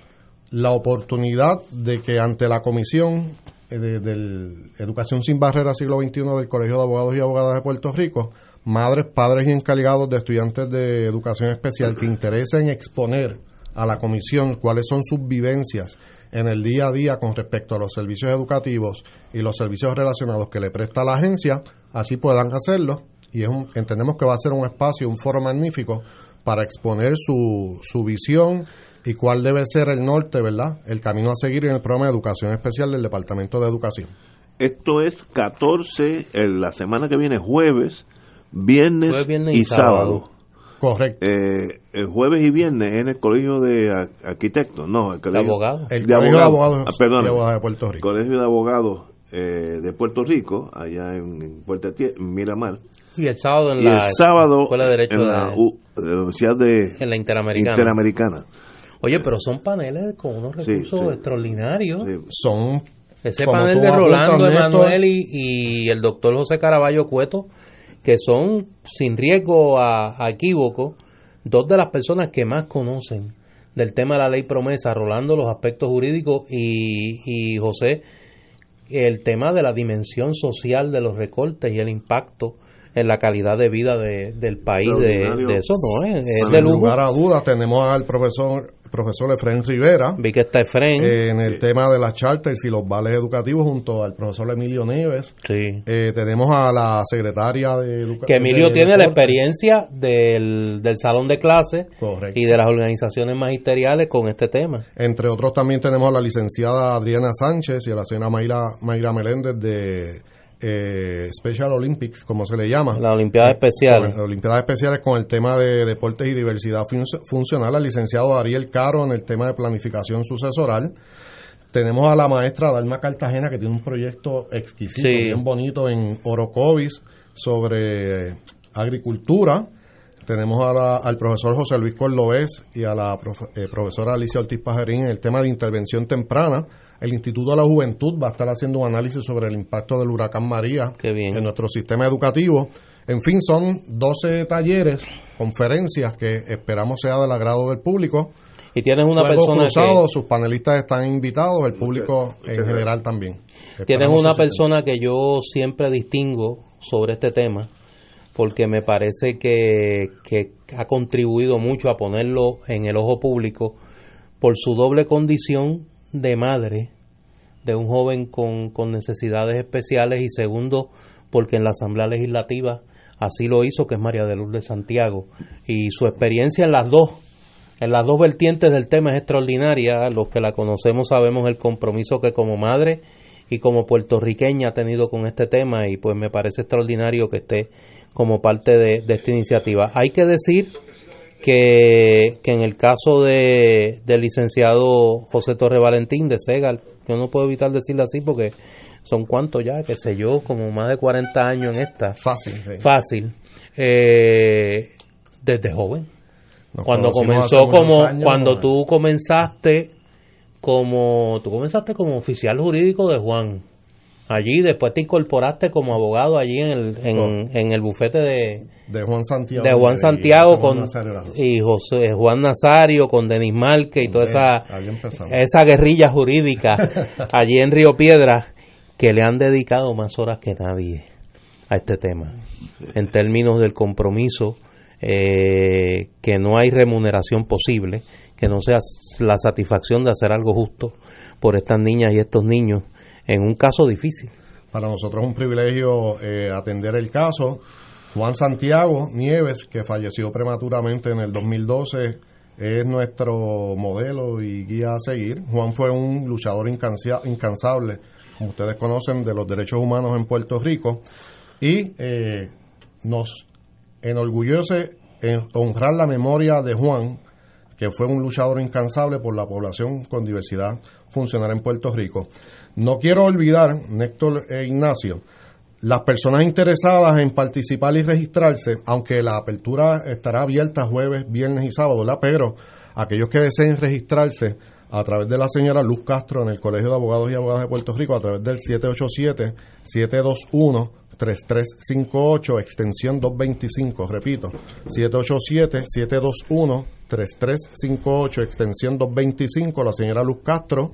la oportunidad de que ante la Comisión eh, de, Educación sin Barreras siglo XXI del Colegio de Abogados y Abogadas de Puerto Rico, madres, padres y encargados de estudiantes de educación especial que interesen exponer a la Comisión cuáles son sus vivencias en el día a día con respecto a los servicios educativos y los servicios relacionados que le presta la agencia, así puedan hacerlo. Y es entendemos que va a ser un espacio, un foro magnífico para exponer su, su visión y cuál debe ser el norte, ¿verdad? El camino a seguir en el programa de educación especial del Departamento de Educación. Esto es 14, en la semana que viene, jueves, viernes, y, sábado. Correcto. Eh, el jueves y viernes en el Colegio de Arquitectos, no, el Colegio de Abogados. El de Colegio Abogados, de, abogados, ah, de Puerto Rico. Colegio de Abogados eh, de Puerto Rico, allá en, Puerto Miramar. Y el sábado en la Escuela de Derecho de, la, Universidad de en la Interamericana. Interamericana. Oye, pero son paneles con unos recursos extraordinarios. Son ese panel de Rolando Emanuel y, el doctor José Caraballo Cueto, que son sin riesgo a, equívoco, dos de las personas que más conocen del tema de la ley promesa, Rolando los aspectos jurídicos y, y José el tema de la dimensión social de los recortes y el impacto en la calidad de vida de, del país de, eso, ¿no? Es, es de lugar a dudas, tenemos al profesor profesor Efren Rivera. Vi que está Efren. Eh, en el tema de las charters y los vales educativos junto al profesor Emilio Nieves. Sí. Eh, tenemos a la secretaria de Educación. Que Emilio tiene la experiencia del, del salón de clases y de las organizaciones magisteriales con este tema. Entre otros también tenemos a la licenciada Adriana Sánchez y a la señora Mayra, Mayra Meléndez de eh, Special Olympics, como se le llama. La Olimpiada Especial. Las Olimpiadas Especiales con el tema de deportes y diversidad funcional. Al licenciado Ariel Caro en el tema de planificación sucesoral. Tenemos a la maestra Dalma Cartagena que tiene un proyecto exquisito, bien bonito en Orocovis sobre agricultura. Tenemos al profesor José Luis Cordobés y a la eh, profesora Alicia Ortiz Pajarín en el tema de intervención temprana el Instituto de la Juventud va a estar haciendo un análisis sobre el impacto del huracán María en nuestro sistema educativo. En fin, son 12 talleres, conferencias que esperamos sea del agrado del público. Y tienes una persona cruzado, sus panelistas están invitados, el público en general también. Tienes una persona que yo siempre distingo sobre este tema, porque me parece que, que ha contribuido mucho a ponerlo en el ojo público por su doble condición de madre de un joven con, con necesidades especiales y segundo porque en la Asamblea Legislativa así lo hizo, que es María de Luz de Santiago. Y su experiencia en las dos, en las dos vertientes del tema es extraordinaria. Los que la conocemos sabemos el compromiso que como madre y como puertorriqueña ha tenido con este tema y pues me parece extraordinario que esté como parte de, esta iniciativa. Hay que decir que, que en el caso de, del licenciado José Torre Valentín de Segal, yo no puedo evitar decirle así porque son cuantos ya, qué sé yo, como más de 40 años en esta. Fácil. Fácil. Eh, desde joven. cuando comenzó como, cuando tú comenzaste como, tú comenzaste como oficial jurídico de Juan. Allí, después te incorporaste como abogado allí en el, en, el bufete de, de Juan Santiago. De Juan Santiago con, y José, Juan Nazario con Denis Marque y toda esa, esa guerrilla jurídica allí en Río Piedras que le han dedicado más horas que nadie a este tema, en términos del compromiso, eh, que no hay remuneración posible, que no sea la satisfacción de hacer algo justo por estas niñas y estos niños en un caso difícil. Para nosotros es un privilegio eh, atender el caso. Juan Santiago Nieves, que falleció prematuramente en el 2012, es nuestro modelo y guía a seguir. Juan fue un luchador incansable como ustedes conocen, de los derechos humanos en Puerto Rico y eh, nos enorgullece en honrar la memoria de Juan, que fue un luchador incansable por la población con diversidad funcional en Puerto Rico. No quiero olvidar, Néctor e Ignacio, las personas interesadas en participar y registrarse, aunque la apertura estará abierta jueves, viernes y sábado, pero aquellos que deseen registrarse a través de la señora Luz Castro en el Colegio de Abogados y Abogadas de Puerto Rico a través del 787-721-3358, extensión 225, repito, 787-721-3358, extensión 225. La señora Luz Castro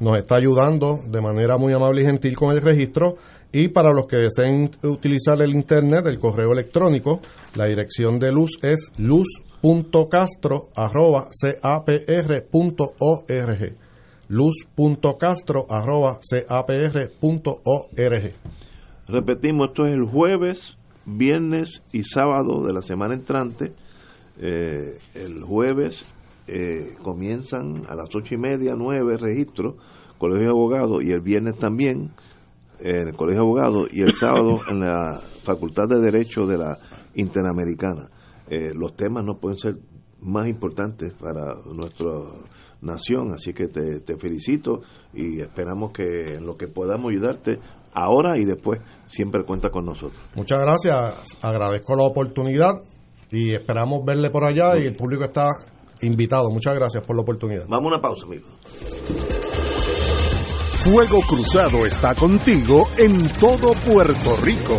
nos está ayudando de manera muy amable y gentil con el registro. Y para los que deseen utilizar el Internet, el correo electrónico, la dirección de luz es luz luz.castro.capr.org. Luz.castro.capr.org. Repetimos, esto es el jueves, viernes y sábado de la semana entrante. Eh, el jueves eh, comienzan a las ocho y media, nueve registros, Colegio de Abogados, y el viernes también en el Colegio de Abogados, y el sábado en la Facultad de Derecho de la Interamericana. Eh, los temas no pueden ser más importantes para nuestra nación, así que te, felicito y esperamos que en lo que podamos ayudarte ahora y después siempre cuenta con nosotros. Muchas gracias, agradezco la oportunidad y esperamos verle por allá y el público está invitado. Muchas gracias por la oportunidad. Vamos a una pausa, amigos. Fuego Cruzado está contigo en todo Puerto Rico.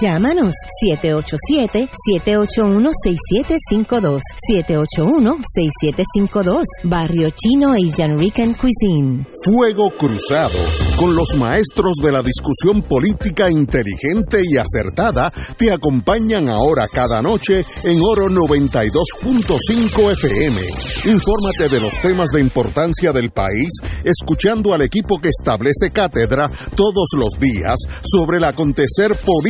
Llámanos 787-781-6752. 781-6752. Barrio Chino Asian Rican Cuisine. Fuego Cruzado. Con los maestros de la discusión política inteligente y acertada, te acompañan ahora cada noche en Oro 92.5 FM. Infórmate de los temas de importancia del país, escuchando al equipo que establece cátedra todos los días sobre el acontecer político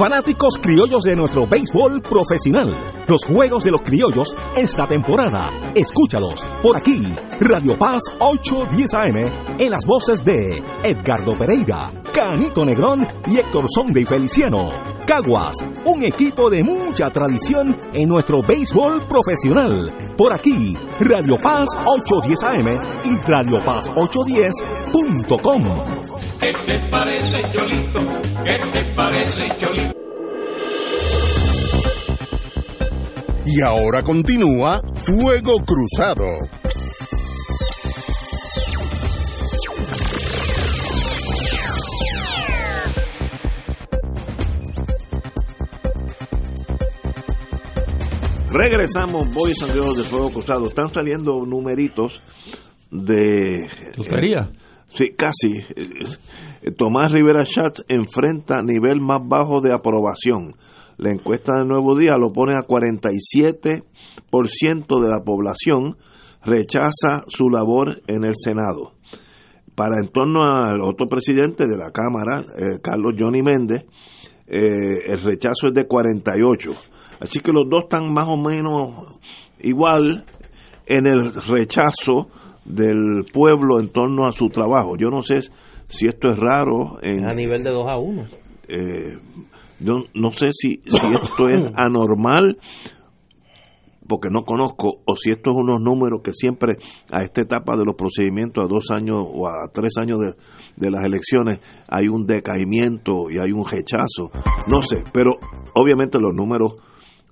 Fanáticos criollos de nuestro béisbol profesional. Los juegos de los criollos esta temporada. Escúchalos por aquí. Radio Paz 810 AM en las voces de Edgardo Pereira, Canito Negrón y Héctor Sonde y Feliciano. Caguas, un equipo de mucha tradición en nuestro béisbol profesional. Por aquí, Radio Paz 810 AM y Radio Paz 810.com. ¿Qué te parece, Cholito? ¿Qué te parece, Cholito? Y ahora continúa Fuego Cruzado. Regresamos, Boys Santiago de Fuego Cruzado. Están saliendo numeritos de. ¿Lotería? Sí, casi. Eh, Tomás Rivera Schatz enfrenta nivel más bajo de aprobación. La encuesta del Nuevo Día lo pone a 47% de la población rechaza su labor en el Senado. Para en torno al otro presidente de la Cámara, eh, Carlos Johnny Méndez, eh, el rechazo es de 48. Así que los dos están más o menos igual en el rechazo del pueblo en torno a su trabajo. Yo no sé si esto es raro. En, A nivel de 2 a 1. eh, yo no sé si, si esto es anormal, porque no conozco, o si esto es unos números que siempre a esta etapa de los procedimientos, a dos años o a tres años de, de las elecciones, hay un decaimiento y hay un rechazo. No sé, pero obviamente los números,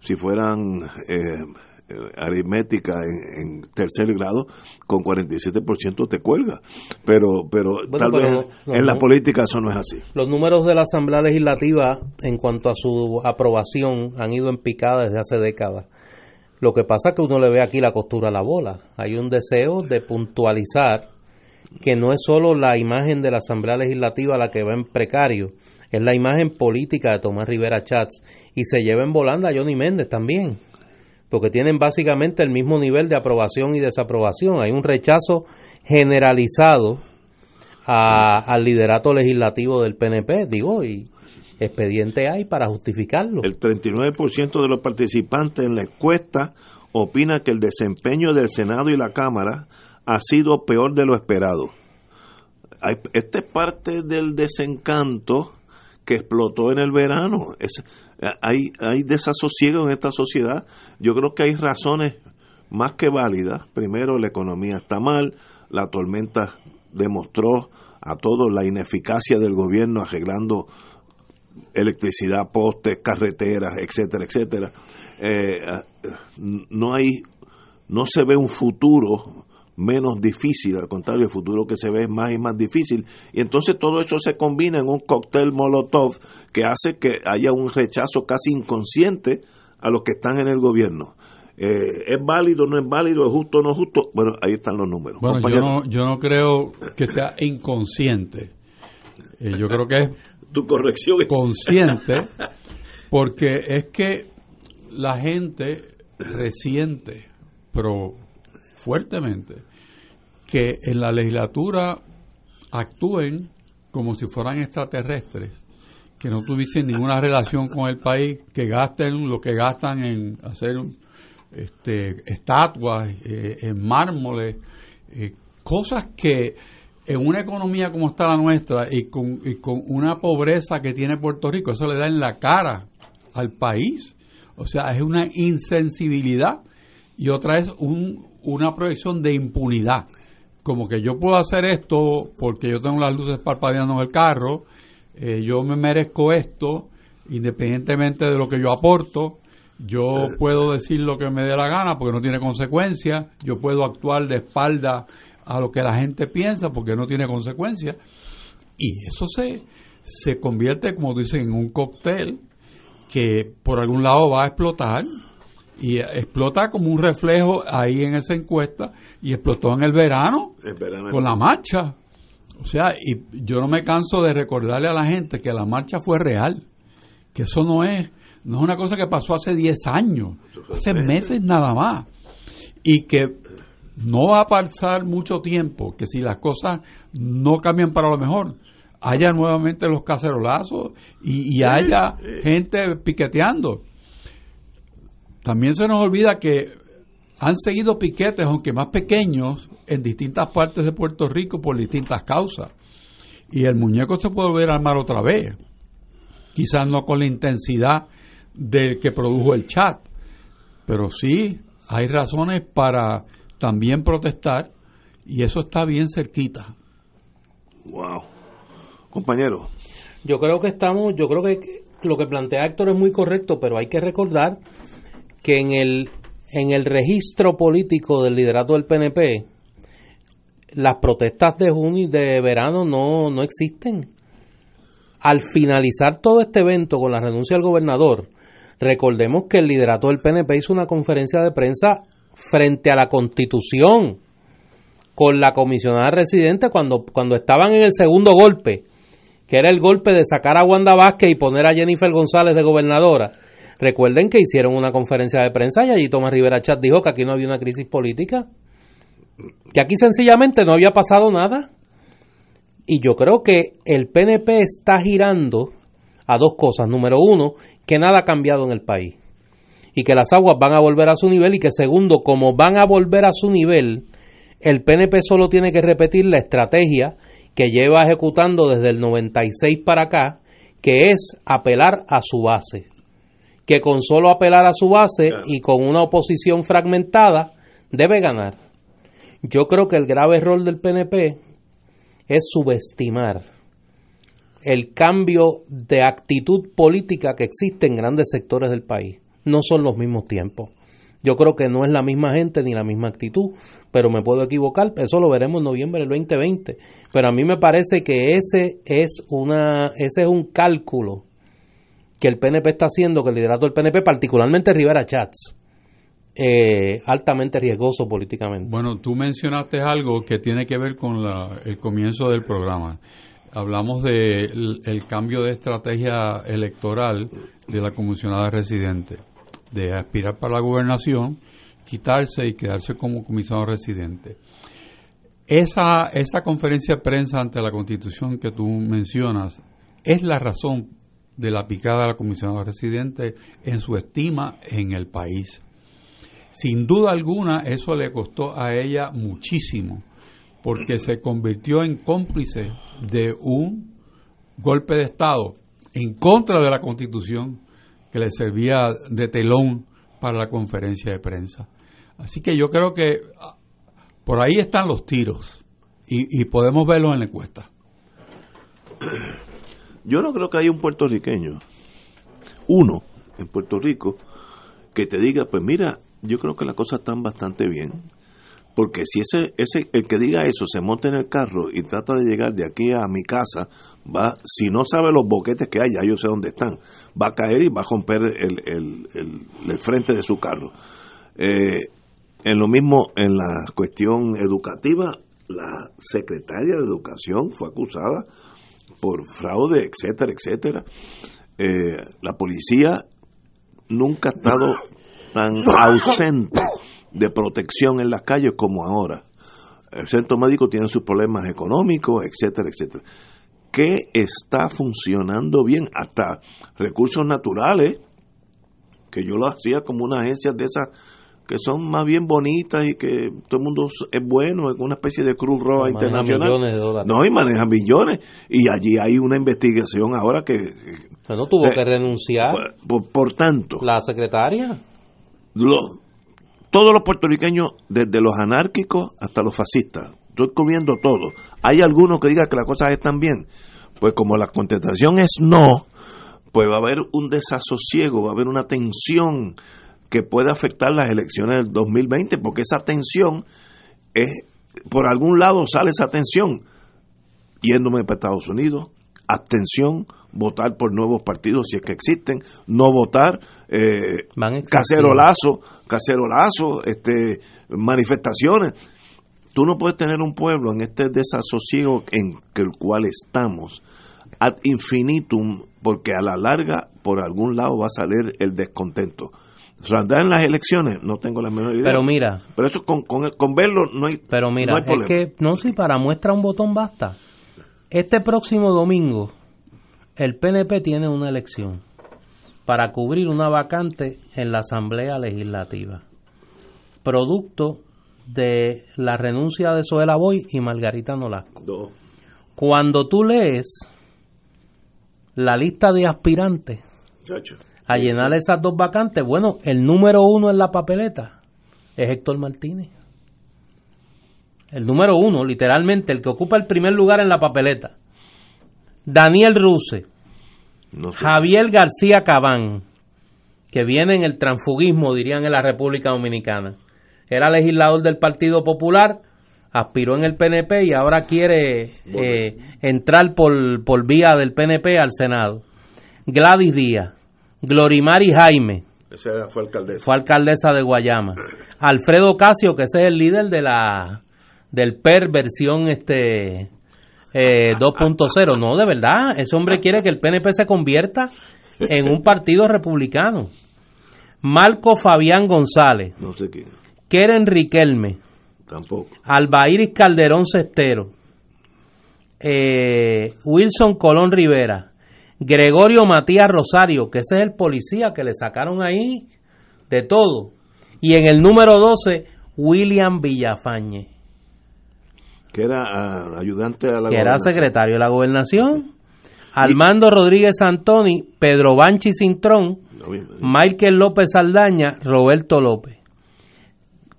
si fueran eh, aritmética en, en tercer grado, con 47% te cuelga. Pero, pero Bueno, tal pero vez no- en la política eso no es así. Los números de la Asamblea Legislativa en cuanto a su aprobación han ido en picada desde hace décadas. Lo que pasa es que uno le ve aquí la costura a la bola. Hay un deseo de puntualizar que no es solo la imagen de la Asamblea Legislativa la que va en precario, es la imagen política de Tomás Rivera Chats y se lleva en volanda a Johnny Méndez también, porque tienen básicamente el mismo nivel de aprobación y desaprobación. Hay un rechazo generalizado a- al liderato legislativo del PNP, digo, y expediente hay para justificarlo. El 39% de los participantes en la encuesta opina que el desempeño del Senado y la Cámara ha sido peor de lo esperado. Esta es parte del desencanto que explotó en el verano. Es- hay, hay desasosiego en esta sociedad. Yo creo que hay razones más que válidas. Primero, la economía está mal, la tormenta demostró a todos la ineficacia del gobierno arreglando electricidad, postes, carreteras, etcétera, etcétera. Eh, ah, no hay, no se ve un futuro menos difícil, al contrario, el futuro que se ve es más y más difícil. Y entonces todo eso se combina en un cóctel Molotov que hace que haya un rechazo casi inconsciente a los que están en el gobierno. Eh, ¿Es válido, no es válido, es justo, no es justo? Bueno, ahí están los números. Bueno, yo no, yo no creo que sea inconsciente. Eh, yo creo que es tu corrección consciente, porque es que la gente resiente, pero fuertemente, que en la legislatura actúen como si fueran extraterrestres, que no tuviesen ninguna relación con el país, que gasten lo que gastan en hacer este, estatuas, eh, en mármoles, eh, cosas que en una economía como está la nuestra y con, y con una pobreza que tiene Puerto Rico, eso le da en la cara al país. O sea, es una insensibilidad y otra es un, una proyección de impunidad. Como que yo puedo hacer esto porque yo tengo las luces parpadeando en el carro, eh, yo me merezco esto, independientemente de lo que yo aporto, yo puedo decir lo que me dé la gana porque no tiene consecuencias, yo puedo actuar de espalda a lo que la gente piensa porque no tiene consecuencias, y eso se, se convierte, como dicen, en un cóctel que por algún lado va a explotar y explota como un reflejo ahí en esa encuesta y explotó en el verano, con la marcha. O sea, y yo no me canso de recordarle a la gente que la marcha fue real, que eso no es, no es una cosa que pasó hace 10 años, hace meses nada más, y que no va a pasar mucho tiempo, que si las cosas no cambian para lo mejor, haya nuevamente los cacerolazos y, y haya gente piqueteando. También se nos olvida que han seguido piquetes, aunque más pequeños, en distintas partes de Puerto Rico por distintas causas. Y el muñeco se puede volver a armar otra vez. Quizás no con la intensidad del que produjo el chat, pero sí hay razones para también protestar y eso está bien cerquita. Wow. Compañero. Yo creo que estamos, yo creo que lo que plantea Héctor es muy correcto, pero hay que recordar que en el, en el registro político del liderato del PNP, las protestas de junio y de verano no, no existen. Al finalizar todo este evento con la renuncia del gobernador, recordemos que el liderato del PNP hizo una conferencia de prensa frente a la Constitución con la comisionada residente cuando, cuando estaban en el segundo golpe, que era el golpe de sacar a Wanda Vázquez y poner a Jennifer González de gobernadora Recuerden que hicieron una conferencia de prensa y allí Tomás Rivera Chat dijo que aquí no había una crisis política, que aquí sencillamente no había pasado nada. Y yo creo que el PNP está girando a dos cosas. Número uno, que nada ha cambiado en el país y que las aguas van a volver a su nivel y que segundo, como van a volver a su nivel, el PNP solo tiene que repetir la estrategia que lleva ejecutando desde el 96 para acá, que es apelar a su base que con solo apelar a su base y con una oposición fragmentada debe ganar. Yo creo que el grave error del PNP es subestimar el cambio de actitud política que existe en grandes sectores del país. No son los mismos tiempos. Yo creo que no es la misma gente ni la misma actitud, pero me puedo equivocar, eso lo veremos en noviembre del 2020. Pero a mí me parece que ese es una ese es un cálculo que el PNP está haciendo, que el liderato del PNP, particularmente Rivera Chats, eh, altamente riesgoso políticamente. Bueno, tú mencionaste algo que tiene que ver con el comienzo del programa. Hablamos del el cambio de estrategia electoral de la comisionada residente, de aspirar para la gobernación, quitarse y quedarse como comisionado residente. Esa, esa conferencia de prensa ante la Constitución que tú mencionas es la razón de la picada de la comisionada residente en su estima en el país. Sin duda alguna, eso le costó a ella muchísimo, porque se convirtió en cómplice de un golpe de Estado en contra de la Constitución que le servía de telón para la conferencia de prensa. Así que yo creo que ah, por ahí están los tiros y, podemos verlos en la encuesta. Yo no creo que haya un puertorriqueño, uno en Puerto Rico, que te diga, pues mira, yo creo que las cosas están bastante bien. Porque si ese, ese, el que diga eso se monta en el carro y trata de llegar de aquí a mi casa, va, si no sabe los boquetes que hay, ya yo sé dónde están, va a caer y va a romper el, el, el, frente de su carro. Eh, en lo mismo, en la cuestión educativa, la secretaria de Educación fue acusada por fraude, etcétera, etcétera. Eh, la policía nunca ha estado tan ausente de protección en las calles como ahora. El centro médico tiene sus problemas económicos, etcétera, etcétera. ¿Qué está funcionando bien? Hasta recursos naturales, que yo lo hacía como una agencia de esas que son más bien bonitas y que todo el mundo es bueno, es una especie de Cruz Roja Internacional. de No, y maneja millones. Y allí hay una investigación ahora que... no tuvo que renunciar. Por, tanto... La secretaria. Lo, todos los puertorriqueños, desde los anárquicos hasta los fascistas, estoy comiendo todo. Hay algunos que digan que las cosas están bien. Pues como la contestación es no, pues va a haber un desasosiego, va a haber una tensión que puede afectar las elecciones del 2020, porque esa tensión es, por algún lado sale esa tensión, yéndome para Estados Unidos, abstención, votar por nuevos partidos si es que existen, no votar, eh, cacerolazo, cacerolazo, este, manifestaciones. Tú no puedes tener un pueblo en este desasosiego en el cual estamos ad infinitum, porque a la larga por algún lado va a salir el descontento. Andar en las elecciones, no tengo la menor idea. Pero mira. Pero eso con, con, verlo no hay Pero mira, es que no si para muestra un botón basta. Este próximo domingo el PNP tiene una elección para cubrir una vacante en la Asamblea Legislativa, producto de la renuncia de Soela Boy y Margarita Nolasco. Cuando tú lees la lista de aspirantes a llenar esas dos vacantes, bueno, el número uno en la papeleta es Héctor Martínez. El número uno, literalmente, el que ocupa el primer lugar en la papeleta. Daniel Ruse, Javier García Cabán, que viene en el transfugismo, dirían en la República Dominicana. Era legislador del Partido Popular, aspiró en el PNP y ahora quiere eh, entrar por, por vía del PNP al Senado. Gladys Díaz, Glorimari Jaime, fue alcaldesa. Fue alcaldesa de Guayama. Alfredo Casio, que ese es el líder de la del PER versión este eh, 2.0. No, de verdad, ese hombre quiere que el PNP se convierta en un partido republicano. Marco Fabián González. No sé quién. Keren Riquelme. Tampoco. Albairis Calderón Cestero. Eh, Wilson Colón Rivera. Gregorio Matías Rosario, que ese es el policía que le sacaron ahí de todo. Y en el número 12, William Villafañe que era ah, ayudante a la que era secretario de la gobernación. Armando Rodríguez Antoni Pedro Banchi Cintrón Michael López Saldaña Roberto López.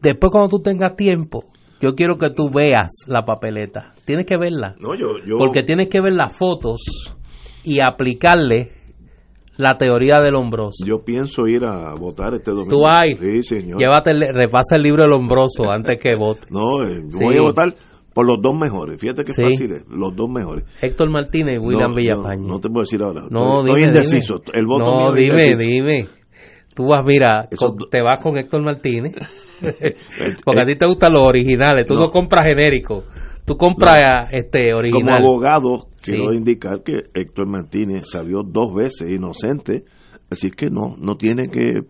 Después cuando tú tengas tiempo yo quiero que tú veas la papeleta. Tienes que verla. Porque tienes que ver las fotos y aplicarle la teoría del hombroso. Yo pienso ir a votar este domingo. Tú hay. Sí, señor. Llévate, repasa el libro del hombroso antes que vote. No, eh, voy a votar por los dos mejores. Fíjate que fácil es, los dos mejores. Héctor Martínez y William Villapaña. No, te puedo decir ahora. No, estoy, indeciso. El voto no, dime, dime. Tú vas, mira, te vas con Héctor Martínez. Porque a ti te gustan los originales. Tú no, compras genéricos. Tú compras este original. Como abogado, quiero indicar que Héctor Martínez salió dos veces inocente. Así que no, no tiene que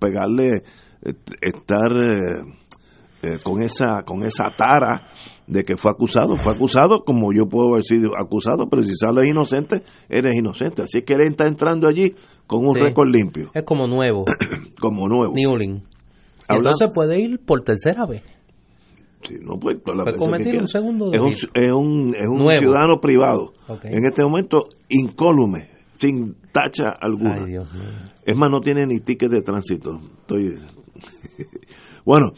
pegarle, eh, estar eh, eh, con esa con esa tara de que fue acusado. Fue acusado como yo puedo haber sido acusado, pero si sales inocente, eres inocente. Así que él está entrando allí con un récord limpio. Es como nuevo. como nuevo. Newling. Entonces puede ir por tercera vez. Sí, no puede, un segundo es un, es un, es un ciudadano privado. En este momento, incólume, sin tacha alguna. Es más, no tiene ni ticket de tránsito. Estoy... bueno,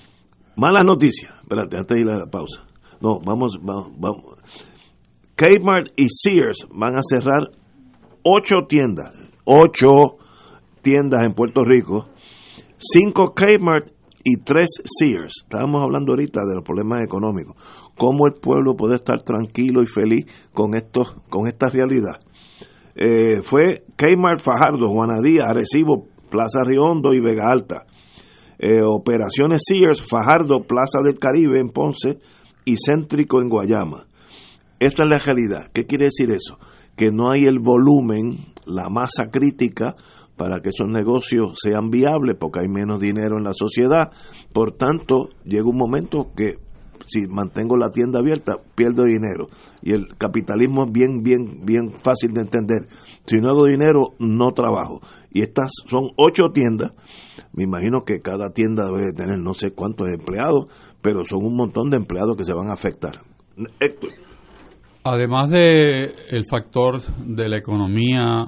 mala noticia. Espérate, antes de ir a la pausa. No, vamos, vamos, vamos. Kmart y Sears van a cerrar ocho tiendas, ocho tiendas en Puerto Rico, cinco Kmart y tres Sears. Estábamos hablando ahorita de los problemas económicos. ¿Cómo el pueblo puede estar tranquilo y feliz con, esto, con esta realidad? Eh, fue Kmart Fajardo, Juanadía, Arecibo, Plaza Riondo y Vega Alta. Eh, operaciones Sears, Fajardo, Plaza del Caribe en Ponce, y céntrico en Guayama. Esta es la realidad. ¿Qué quiere decir eso? Que no hay el volumen, la masa crítica para que esos negocios sean viables porque hay menos dinero en la sociedad. Por tanto, llega un momento que si mantengo la tienda abierta, pierdo dinero. Y el capitalismo es bien, bien, bien fácil de entender. Si no hago dinero, no trabajo. Y estas son ocho tiendas. Me imagino que cada tienda debe tener no sé cuántos empleados, pero son un montón de empleados que se van a afectar. Además de el factor de la economía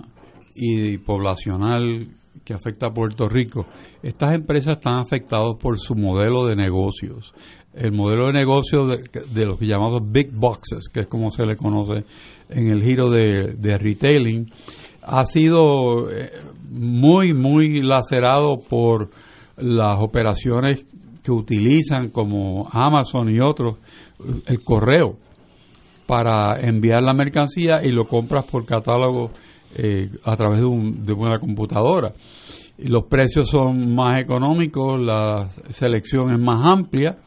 y poblacional que afecta a Puerto Rico. Estas empresas están afectadas por su modelo de negocios. El modelo de negocio de, de los que llamamos big boxes, que es como se le conoce en el giro de, de retailing, ha sido eh, muy, muy lacerado por las operaciones que utilizan como Amazon y otros, el correo para enviar la mercancía y lo compras por catálogo eh, a través de, un, de una computadora. Y los precios son más económicos, la selección es más amplia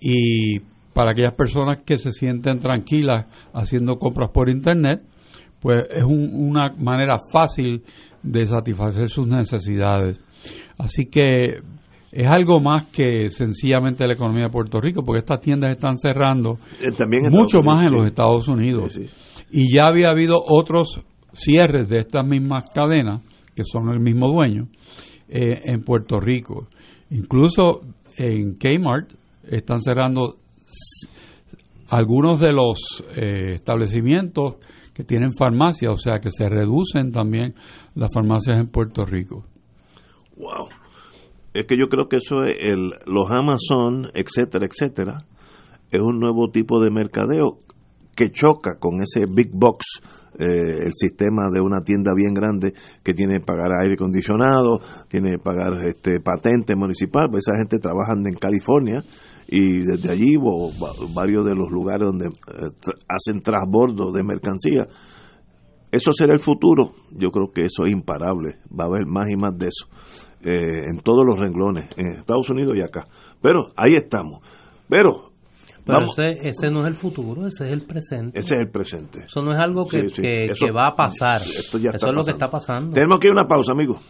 y para aquellas personas que se sienten tranquilas haciendo compras por internet, pues es una manera fácil de satisfacer sus necesidades. Así que es algo más que sencillamente la economía de Puerto Rico, porque estas tiendas están cerrando Eh, también mucho Estados más en los. Estados Unidos. Sí, sí. Y ya había habido otros cierres de estas mismas cadenas, que son el mismo dueño, eh, en Puerto Rico. Incluso en Kmart están cerrando algunos de los eh, establecimientos que tienen farmacias, o sea que se reducen también las farmacias en Puerto Rico. Wow. Es que yo creo que eso es el, los Amazon, etcétera, etcétera, es un nuevo tipo de mercadeo que choca con ese big box, eh, el sistema de una tienda bien grande que tiene que pagar aire acondicionado, tiene que pagar este patente municipal, pues esa gente trabaja en California y desde allí o va- varios de los lugares donde eh, hacen transbordo de mercancía. Eso será el futuro. Yo creo que eso es imparable. Va a haber más y más de eso eh, en todos los renglones, en Estados Unidos y acá. Pero ahí estamos. Pero, Pero vamos, ese, ese no es el futuro, ese es el presente. ese es el presente. Eso no es algo que, Sí, sí, que- eso- que va a pasar. esto ya Eso está es lo que está pasando. Tenemos que ir a una pausa, amigos.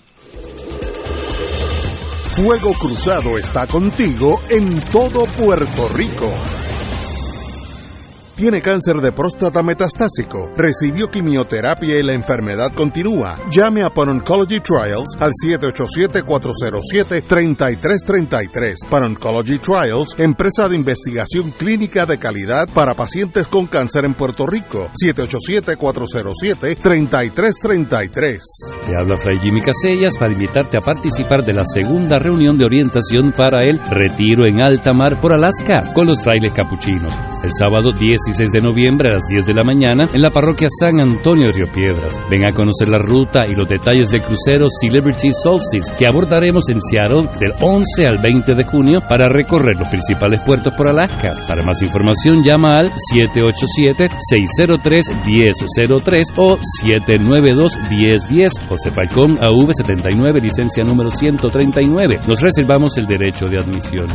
Fuego Cruzado está contigo en todo Puerto Rico. Tiene cáncer de próstata metastásico. Recibió quimioterapia y la enfermedad continúa. Llame a Pan Oncology Trials al 787-407-3333. Pan Oncology Trials, empresa de investigación clínica de calidad para pacientes con cáncer en Puerto Rico. 787-407-3333. Te habla Fray Jimmy Casellas para invitarte a participar de la segunda reunión de orientación para el Retiro en Alta Mar por Alaska con los frailes capuchinos. El sábado 16 de noviembre a las 10 de la mañana en la parroquia San Antonio de Río Piedras. Ven a conocer la ruta y los detalles del crucero Celebrity Solstice que abordaremos en Seattle del 11 al 20 de junio para recorrer los principales puertos por Alaska. Para más información llama al 787-603-1003 o 792-1010 José Falcón AV79 licencia número 139. Nos reservamos el derecho de admisión.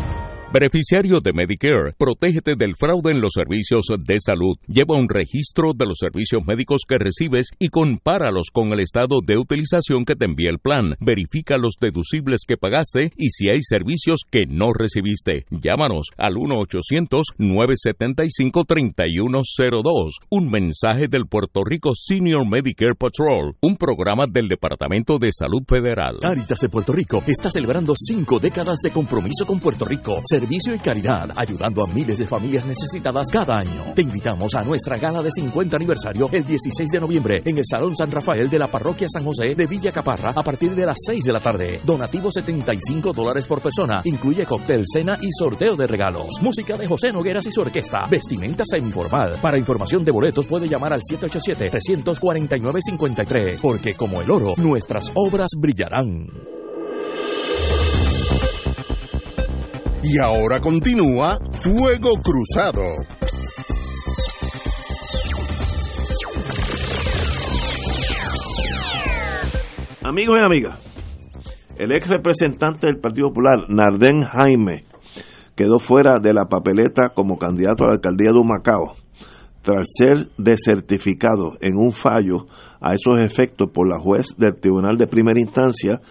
Beneficiario de Medicare, protégete del fraude en los servicios de salud. Lleva un registro de los servicios médicos que recibes y compáralos con el estado de utilización que te envía el plan. Verifica los deducibles que pagaste y si hay servicios que no recibiste. Llámanos al 1-800-975-3102. Un mensaje del Puerto Rico Senior Medicare Patrol, un programa del Departamento de Salud Federal. Caritas de Puerto Rico está celebrando cinco décadas de compromiso con Puerto Rico, servicio y caridad, ayudando a miles de familias necesitadas cada año. Te invitamos a nuestra gala de 50 aniversario el 16 de noviembre en el Salón San Rafael de la Parroquia San José de Villa Caparra a partir de las 6 de la tarde. Donativo 75 dólares por persona. Incluye cóctel, cena y sorteo de regalos. Música de José Nogueras y su orquesta. Vestimenta semiformal. Para información de boletos puede llamar al 787-349-53. Porque como el oro, nuestras obras brillarán. Y ahora continúa Fuego Cruzado. Amigos y amigas, el ex representante del Partido Popular, Nardén Jaime, quedó fuera de la papeleta como candidato a la alcaldía de Humacao tras ser desertificado en un fallo a esos efectos por la juez del Tribunal de Primera Instancia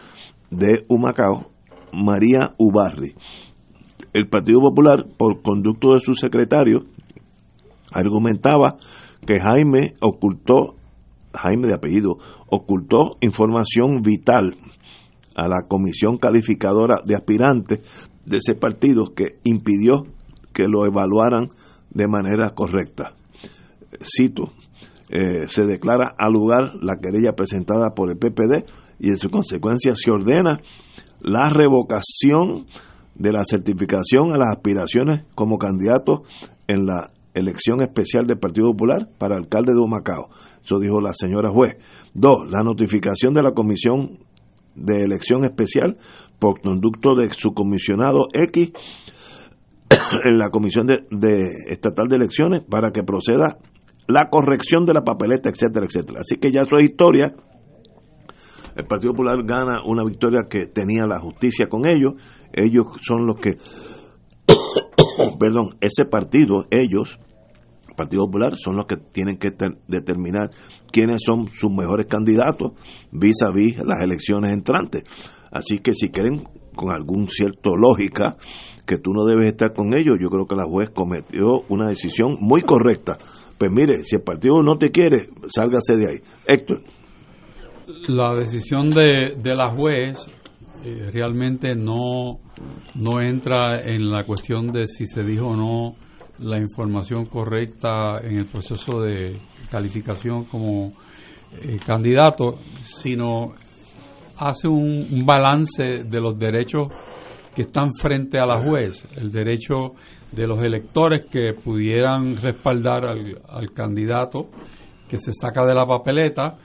de Humacao, María Ubarri. El Partido Popular, por conducto de su secretario, argumentaba que Jaime ocultó, Jaime de apellido, ocultó información vital a la comisión calificadora de aspirantes de ese partido que impidió que lo evaluaran de manera correcta. Cito, eh, se declara al lugar la querella presentada por el PPD y en su consecuencia se ordena la revocación de la certificación a las aspiraciones como candidato en la elección especial del Partido Popular para alcalde de Humacao. Eso dijo la señora juez. Dos, la notificación de la Comisión de Elección Especial por conducto de su comisionado X en la Comisión de, Estatal de Elecciones para que proceda la corrección de la papeleta, etcétera, etcétera. Así que ya eso es historia. El Partido Popular gana una victoria que tenía la justicia con ellos. Ellos son los que, perdón, ese partido, ellos, el Partido Popular, son los que tienen que determinar quiénes son sus mejores candidatos vis a vis las elecciones entrantes. Así que si quieren con algún cierto lógica que tú no debes estar con ellos, yo creo que la juez cometió una decisión muy correcta. Pues mire, si el partido no te quiere, sálgase de ahí. Héctor. La decisión de, de la juez eh, realmente no, no entra en la cuestión de si se dijo o no la información correcta en el proceso de calificación como eh, candidato, sino hace un, balance de los derechos que están frente a la juez, el derecho de los electores que pudieran respaldar al, candidato que se saca de la papeleta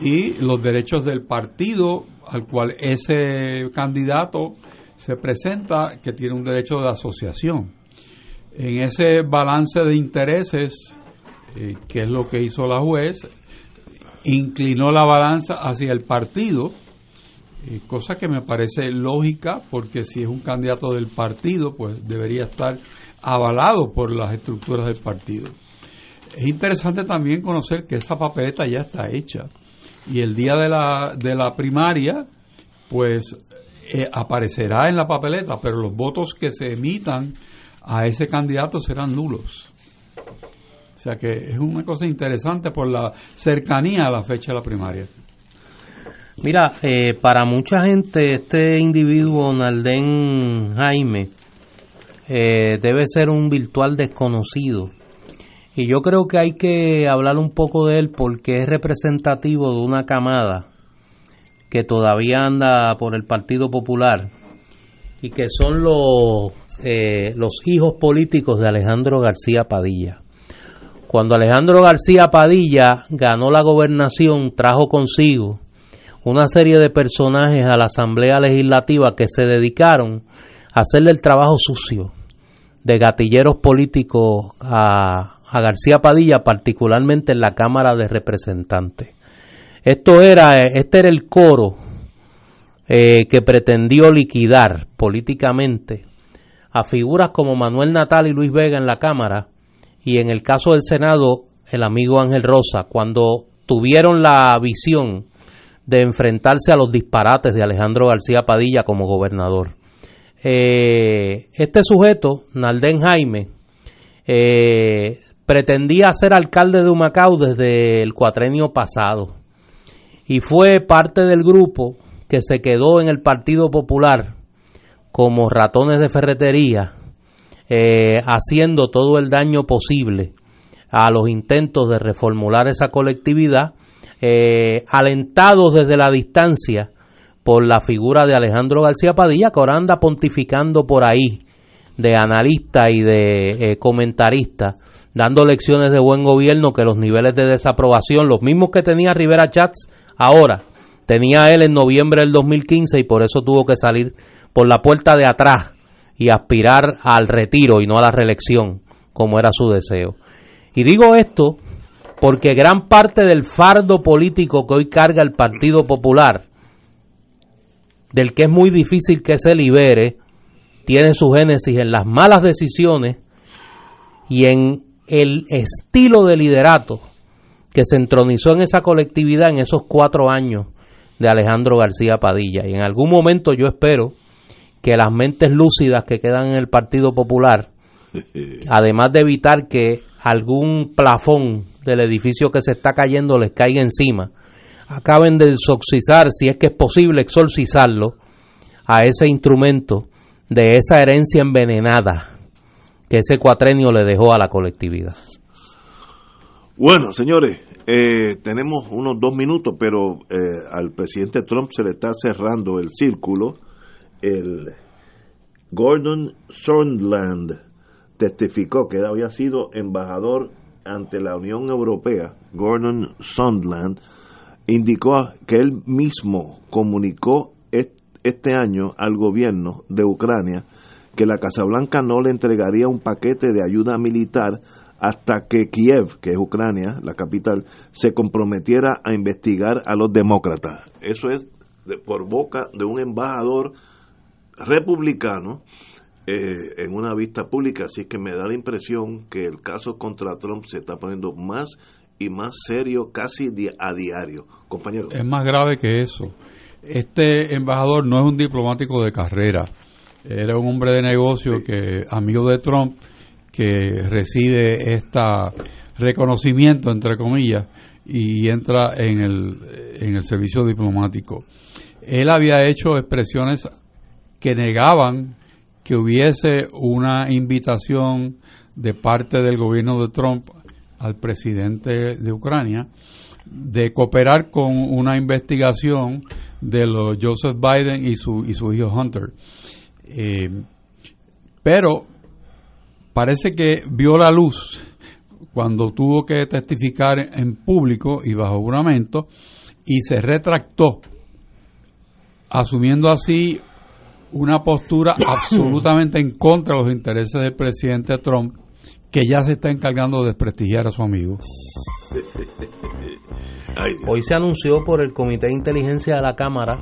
y los derechos del partido al cual ese candidato se presenta que tiene un derecho de asociación. En ese balance de intereses, eh, que es lo que hizo la juez, inclinó la balanza hacia el partido eh, cosa que me parece lógica porque si es un candidato del partido, pues debería estar avalado por las estructuras del partido. Es interesante también conocer que esa papeleta ya está hecha y el día de la, de la primaria, pues eh, aparecerá en la papeleta, pero los votos que se emitan a ese candidato serán nulos. O sea que es una cosa interesante por la cercanía a la fecha de la primaria. Mira, eh, para mucha gente este individuo, Naldén Jaime, eh, debe ser un virtual desconocido. Y yo creo que hay que hablar un poco de él porque es representativo de una camada que todavía anda por el Partido Popular y que son los, eh, los hijos políticos de Alejandro García Padilla. Cuando Alejandro García Padilla ganó la gobernación, trajo consigo una serie de personajes a la Asamblea Legislativa que se dedicaron a hacerle el trabajo sucio de gatilleros políticos a, García Padilla, particularmente en la Cámara de Representantes. Esto era, este era el coro eh, que pretendió liquidar políticamente a figuras como Manuel Natal y Luis Vega en la Cámara y en el caso del Senado el amigo Ángel Rosa, cuando tuvieron la visión de enfrentarse a los disparates de Alejandro García Padilla como gobernador. Eh, este sujeto, Naldén Jaime, eh, pretendía ser alcalde de Humacao desde el cuatrenio pasado. Y fue parte del grupo que se quedó en el Partido Popular como ratones de ferretería, eh, haciendo todo el daño posible a los intentos de reformular esa colectividad eh, alentados desde la distancia por la figura de Alejandro García Padilla, que ahora anda pontificando por ahí de analista y de eh, comentarista, dando lecciones de buen gobierno que los niveles de desaprobación, los mismos que tenía Rivera Chats ahora, tenía él en noviembre del 2015 y por eso tuvo que salir por la puerta de atrás y aspirar al retiro y no a la reelección, como era su deseo. Y digo esto porque gran parte del fardo político que hoy carga el Partido Popular, del que es muy difícil que se libere, tiene su génesis en las malas decisiones y en el estilo de liderato que se entronizó en esa colectividad en esos cuatro años de Alejandro García Padilla. Y en algún momento yo espero que las mentes lúcidas que quedan en el Partido Popular, además de evitar que algún plafón del edificio que se está cayendo les caiga encima, acaben de exorcizar, si es que es posible exorcizarlo, a ese instrumento de esa herencia envenenada que ese cuatrenio le dejó a la colectividad. Bueno, señores, eh, tenemos unos dos minutos, pero eh, al presidente Trump se le está cerrando el círculo. El Gordon Sondland testificó que había sido embajador ante la Unión Europea. Gordon Sondland indicó que él mismo comunicó este año al gobierno de Ucrania que la Casa Blanca no le entregaría un paquete de ayuda militar hasta que Kiev, que es Ucrania, la capital, se comprometiera a investigar a los demócratas. Eso es por boca de un embajador republicano eh, en una vista pública, así que me da la impresión que el caso contra Trump se está poniendo más y más serio casi a diario. Compañero. Es más grave que eso. Este embajador no es un diplomático de carrera, era un hombre de negocio que, amigo de Trump, que recibe este reconocimiento, entre comillas, y entra en el, en el servicio diplomático. Él había hecho expresiones que negaban que hubiese una invitación de parte del gobierno de Trump al presidente de Ucrania de cooperar con una investigación de los Joseph Biden y su, y su hijo Hunter. Eh, pero parece que vio la luz cuando tuvo que testificar en público y bajo juramento y se retractó, asumiendo así una postura absolutamente en contra de los intereses del presidente Trump, que ya se está encargando de desprestigiar a su amigo. Hoy se anunció por el Comité de Inteligencia de la Cámara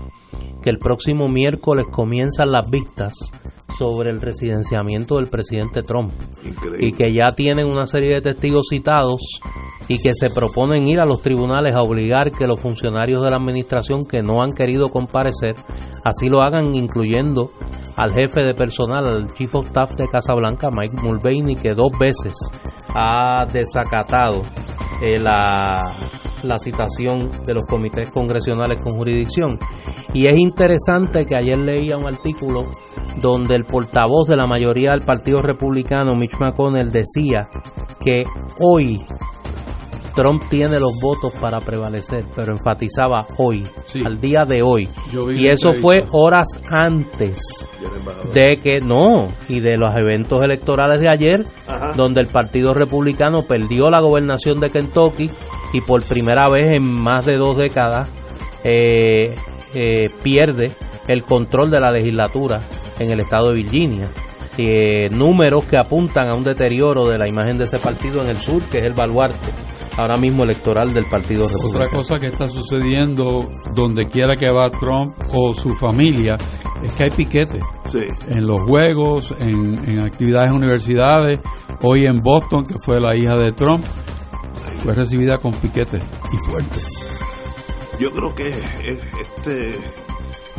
que el próximo miércoles comienzan las vistas sobre el residenciamiento del presidente Trump. Y que ya tienen una serie de testigos citados y que se proponen ir a los tribunales a obligar que los funcionarios de la administración que no han querido comparecer así lo hagan incluyendo al jefe de personal, al Chief of Staff de Casablanca, Mike Mulvaney, que dos veces ha desacatado eh, la, la citación de los comités congresionales con jurisdicción. Y es interesante que ayer leía un artículo donde el portavoz de la mayoría del Partido Republicano, Mitch McConnell, decía que hoy Trump tiene los votos para prevalecer, pero enfatizaba hoy, al día de hoy. Y eso fue horas antes de que no, y de los eventos electorales de ayer, donde el Partido Republicano perdió la gobernación de Kentucky y por primera vez en más de dos décadas eh, eh, pierde el control de la legislatura en el estado de Virginia. Eh, números que apuntan a un deterioro de la imagen de ese partido en el sur, que es el baluarte ahora mismo electoral del Partido Republicano. Otra cosa que está sucediendo donde quiera que va Trump o su familia es que hay piquetes en los juegos, en, en actividades en universidades. Hoy en Boston, que fue la hija de Trump, fue recibida con piquetes y fuertes. Yo creo que este,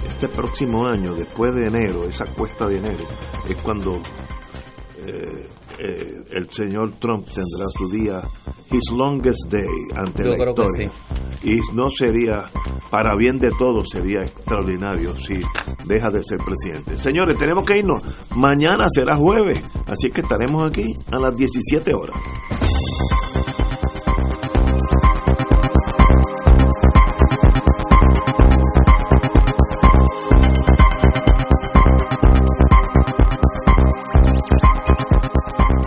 este próximo año, después de enero, esa cuesta de enero, es cuando eh, eh, el señor Trump tendrá su día, his longest day ante la historia. Y no sería, para bien de todos, sería extraordinario si deja de ser presidente. Señores, tenemos que irnos. Mañana será jueves, así que estaremos aquí a las 17 horas.